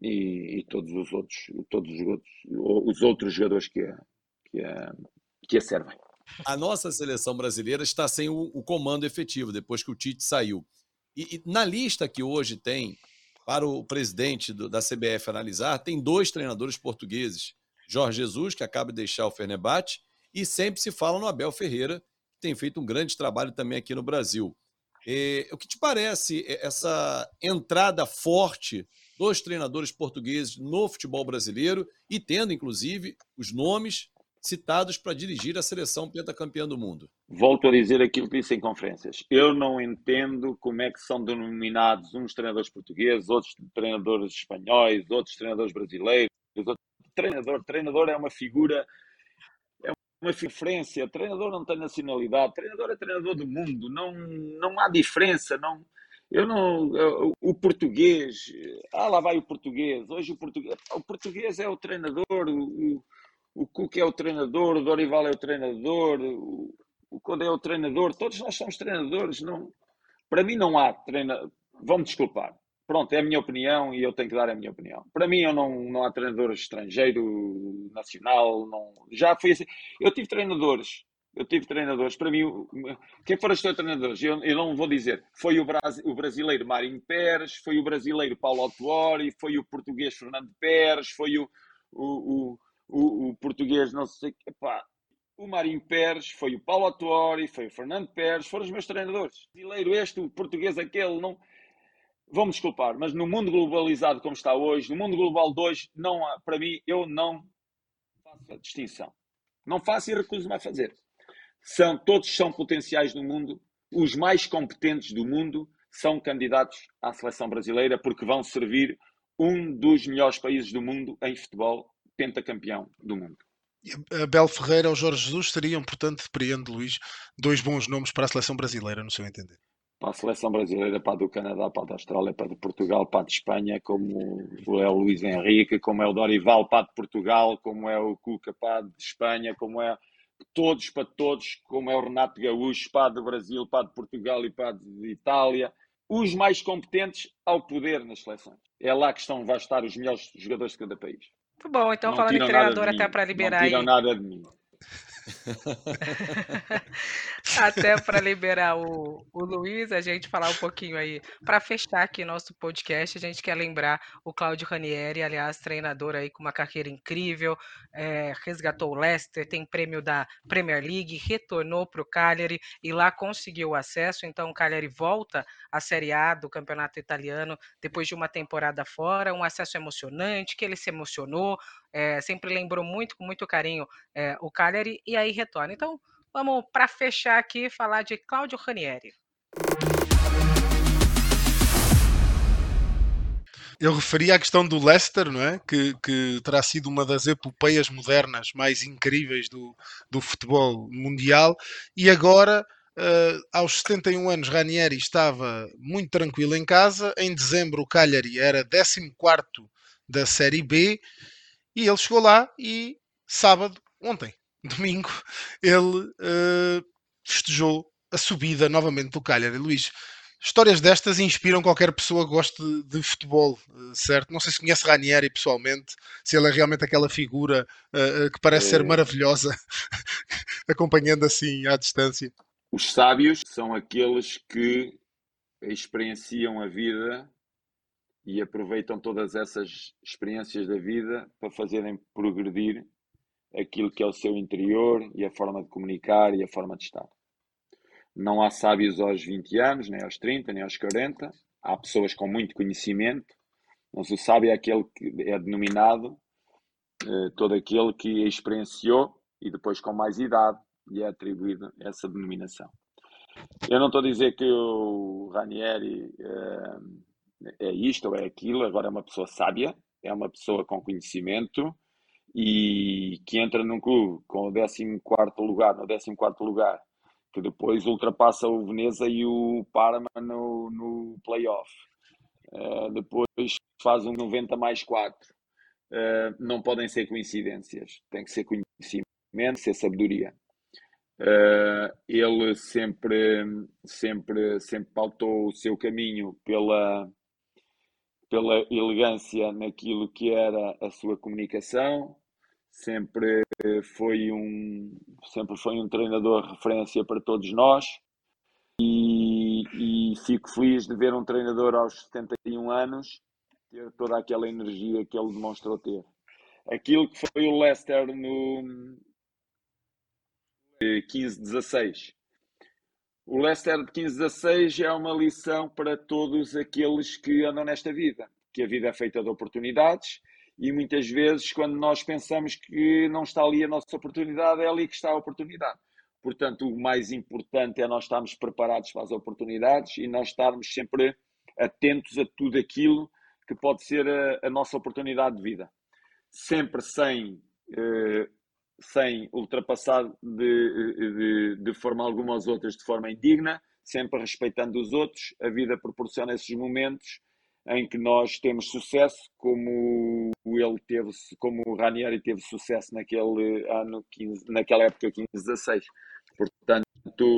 e, e, todos os outros, todos os outros, os outros jogadores que a, que a, que a servem. A nossa seleção brasileira está sem o, o comando efetivo depois que o Tite saiu. E, e, na lista que hoje tem para o presidente do, da CBF analisar, tem dois treinadores portugueses, Jorge Jesus, que acaba de deixar o Fenerbahçe, e sempre se fala no Abel Ferreira, que tem feito um grande trabalho também aqui no Brasil. E, o que te parece essa entrada forte dos treinadores portugueses no futebol brasileiro e tendo, inclusive, os nomes citados para dirigir a seleção pentacampeã do mundo. Volto a dizer aquilo que disse em conferências. Eu não entendo como é que são denominados uns treinadores portugueses, outros treinadores espanhóis, outros treinadores brasileiros. Outros... Treinador, treinador é uma figura, é uma diferença. Treinador não tem nacionalidade. Treinador é treinador do mundo. Não, não há diferença. Não, eu não. Eu, o português. Ah, lá vai o português. Hoje o português. O português é o treinador. O, o é o treinador. O Dorival é o treinador. O, o Codé é o treinador. Todos nós somos treinadores. Não, para mim não há treinador. Vão-me desculpar. Pronto, é a minha opinião e eu tenho que dar a minha opinião. Para mim, eu não, não há treinador estrangeiro, nacional. Não, já fui assim. Eu tive treinadores eu tive treinadores, para mim, quem foram os teus treinadores? Eu, eu, não vou dizer. Foi o, Brasi, o brasileiro Marinho Pérez, foi o brasileiro Paulo Autuori, foi o português Fernando Pérez, foi o, o, o, o português, não sei, epá, o Marinho Pérez, foi o Paulo Autuori, foi o Fernando Pérez, foram os meus treinadores. O brasileiro este, o português aquele, não... Vão-me desculpar, mas no mundo globalizado como está hoje, no mundo global de hoje, não há, para mim, eu não faço a distinção. Não faço e recuso-me a fazer são, todos são potenciais no mundo, os mais competentes do mundo são candidatos à seleção brasileira porque vão servir um dos melhores países do mundo em futebol, pentacampeão do mundo. Abel Ferreira ou Jorge Jesus seriam, portanto, depreende Luís, dois bons nomes para a seleção brasileira, no seu entender. Para a seleção brasileira, para a do Canadá, para a da Austrália, para a de Portugal, para a de Espanha, como é o Luís Henrique, como é o Dorival, para a de Portugal, como é o Cuca, para a de Espanha, como é todos para todos, como é o Renato Gaúcho, para do Brasil, para de Portugal e para de Itália, os mais competentes ao poder nas seleções. É lá que estão, vai estar os melhores jogadores de cada país. Muito bom, então não falando em treinador até para liberar não tiram aí. nada de mim. <laughs> Até para liberar o, o Luiz, a gente falar um pouquinho aí. Para fechar aqui nosso podcast, a gente quer lembrar o Claudio Ranieri, aliás, treinador aí com uma carreira incrível, é, resgatou o Leicester, tem prêmio da Premier League, retornou para o Cagliari e lá conseguiu o acesso. Então, o Cagliari volta à Série A do Campeonato Italiano depois de uma temporada fora, um acesso emocionante, que ele se emocionou, é, sempre lembrou muito, com muito carinho, é, o Cagliari e aí retorna. Então, vamos, para fechar aqui, falar de Claudio Ranieri. Eu referi à questão do Leicester, não é? Que, que terá sido uma das epopeias modernas mais incríveis do, do futebol mundial. E agora, uh, aos 71 anos, Ranieri estava muito tranquilo em casa. Em dezembro, o Cagliari era 14 da Série B e ele chegou lá e sábado, ontem, <laughs> domingo, ele uh, festejou a subida novamente do Cagliari. Luís, histórias destas inspiram qualquer pessoa que goste de, de futebol, uh, certo? Não sei se conhece Ranieri pessoalmente, se ele é realmente aquela figura uh, que parece ser maravilhosa, <laughs> acompanhando assim à distância. Os sábios são aqueles que experienciam a vida e aproveitam todas essas experiências da vida para fazerem progredir aquilo que é o seu interior e a forma de comunicar e a forma de estar. Não há sábios aos 20 anos, nem aos 30, nem aos 40. Há pessoas com muito conhecimento, mas o sábio é aquele que é denominado eh, todo aquele que experienciou e depois com mais idade lhe é atribuída essa denominação. Eu não estou a dizer que o Ranieri eh, é isto ou é aquilo, agora é uma pessoa sábia, é uma pessoa com conhecimento e que entra num clube com o 14 lugar, no 14 lugar, que depois ultrapassa o Veneza e o Parma no, no playoff. Uh, depois faz um 90 mais 4. Uh, eh, não podem ser coincidências, tem que ser conhecimento, ser sabedoria. Uh, ele sempre, sempre, sempre pautou o seu caminho pela, pela elegância naquilo que era a sua comunicação, sempre foi um, sempre foi um treinador referência para todos nós e, e fico feliz de ver um treinador aos 71 anos ter toda aquela energia que ele demonstrou ter. Aquilo que foi o Leicester no 15-16. O Leicester de 15-16 é uma lição para todos aqueles que andam nesta vida, que a vida é feita de oportunidades e muitas vezes, quando nós pensamos que não está ali a nossa oportunidade, é ali que está a oportunidade. Portanto, o mais importante é nós estarmos preparados para as oportunidades e nós estarmos sempre atentos a tudo aquilo que pode ser a, a nossa oportunidade de vida. Sempre sem, eh, sem ultrapassar de, de, de forma alguma as outras de forma indigna, sempre respeitando os outros. A vida proporciona esses momentos em que nós temos sucesso, como ele teve, como o Ranieri teve sucesso naquele ano 15, naquela época 15-16. Portanto,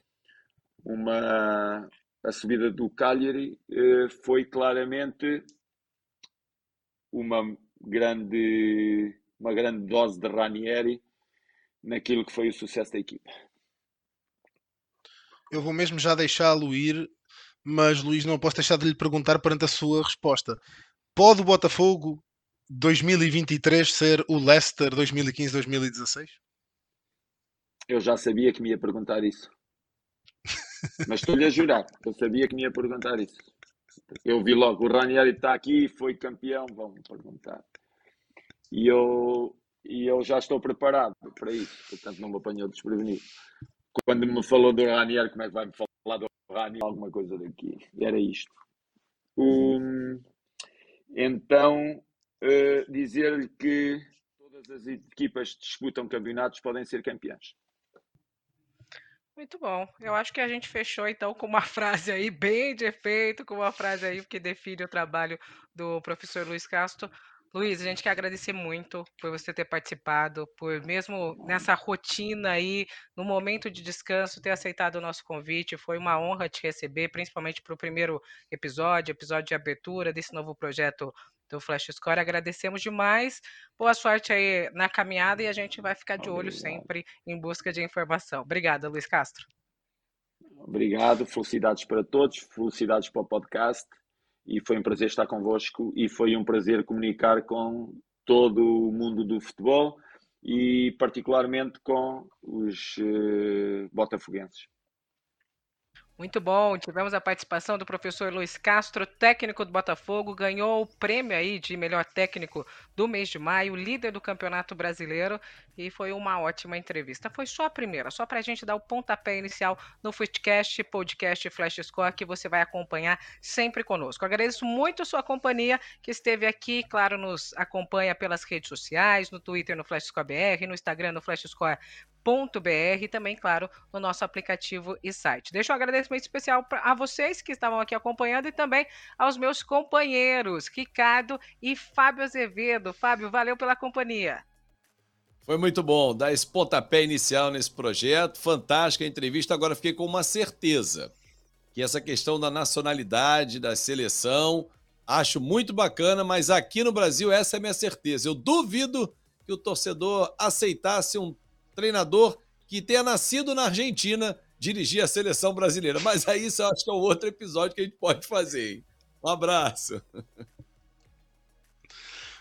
uma, a subida do Cagliari eh, foi claramente uma grande, uma grande dose de Ranieri naquilo que foi o sucesso da equipa. Eu vou mesmo já deixá-lo ir mas Luís, não posso deixar de lhe perguntar perante a sua resposta. Pode o Botafogo 2023 ser o Leicester 2015-2016? Eu já sabia que me ia perguntar isso. Mas estou-lhe a jurar, eu sabia que me ia perguntar isso. Eu vi logo, o Ranieri está aqui, foi campeão, vão me perguntar. E eu, e eu já estou preparado para isso, portanto não me apanhou desprevenido. Quando me falou do Ranieri, como é que vai me falar do rádio, alguma coisa daqui. Era isto. Um, então, uh, dizer-lhe que todas as equipas que disputam campeonatos podem ser campeãs. Muito bom. Eu acho que a gente fechou então com uma <laughs> frase aí bem de efeito, com uma frase aí que define o trabalho do professor Luiz Castro. Luiz, a gente quer agradecer muito por você ter participado, por mesmo nessa rotina aí, no momento de descanso, ter aceitado o nosso convite. Foi uma honra te receber, principalmente para o primeiro episódio, episódio de abertura desse novo projeto do Flash Score. Agradecemos demais. Boa sorte aí na caminhada e a gente vai ficar de olho sempre em busca de informação. Obrigada, Luiz Castro. Obrigado, felicidades para todos, felicidades para o podcast e foi um prazer estar convosco e foi um prazer comunicar com todo o mundo do futebol e particularmente com os uh, botafoguenses. Muito bom. Tivemos a participação do professor Luiz Castro, técnico do Botafogo, ganhou o prêmio aí de melhor técnico do mês de maio, líder do Campeonato Brasileiro, e foi uma ótima entrevista. Foi só a primeira, só para a gente dar o pontapé inicial no Footcast, podcast Flash Score, que você vai acompanhar sempre conosco. Agradeço muito a sua companhia, que esteve aqui, claro, nos acompanha pelas redes sociais, no Twitter, no Flash Score BR, no Instagram, no Flash Score br e também, claro, no nosso aplicativo e site. Deixo um agradecimento especial a vocês que estavam aqui acompanhando e também aos meus companheiros, Ricardo e Fábio Azevedo. Fábio, valeu pela companhia. Foi muito bom dar esse pontapé inicial nesse projeto. Fantástica a entrevista. Agora fiquei com uma certeza que essa questão da nacionalidade, da seleção, acho muito bacana, mas aqui no Brasil essa é a minha certeza. Eu duvido que o torcedor aceitasse um treinador que tenha nascido na Argentina dirigir a seleção brasileira. Mas aí isso eu acho que é um outro episódio que a gente pode fazer. Hein? Um abraço.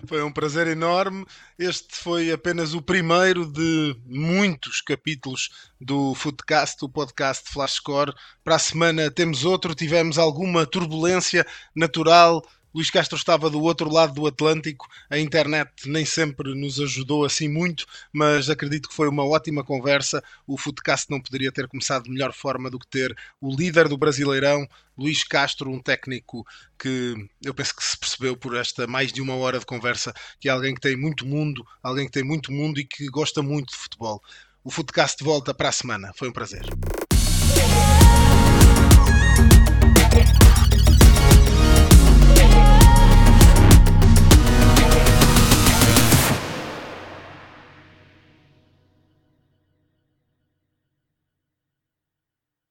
Foi um prazer enorme. Este foi apenas o primeiro de muitos capítulos do Footcast, o podcast Flashscore. Para a semana temos outro. Tivemos alguma turbulência natural Luís Castro estava do outro lado do Atlântico, a internet nem sempre nos ajudou assim muito, mas acredito que foi uma ótima conversa. O Footcast não poderia ter começado de melhor forma do que ter o líder do Brasileirão, Luís Castro, um técnico que eu penso que se percebeu por esta mais de uma hora de conversa que é alguém que tem muito mundo, alguém que tem muito mundo e que gosta muito de futebol. O Footcast volta para a semana. Foi um prazer.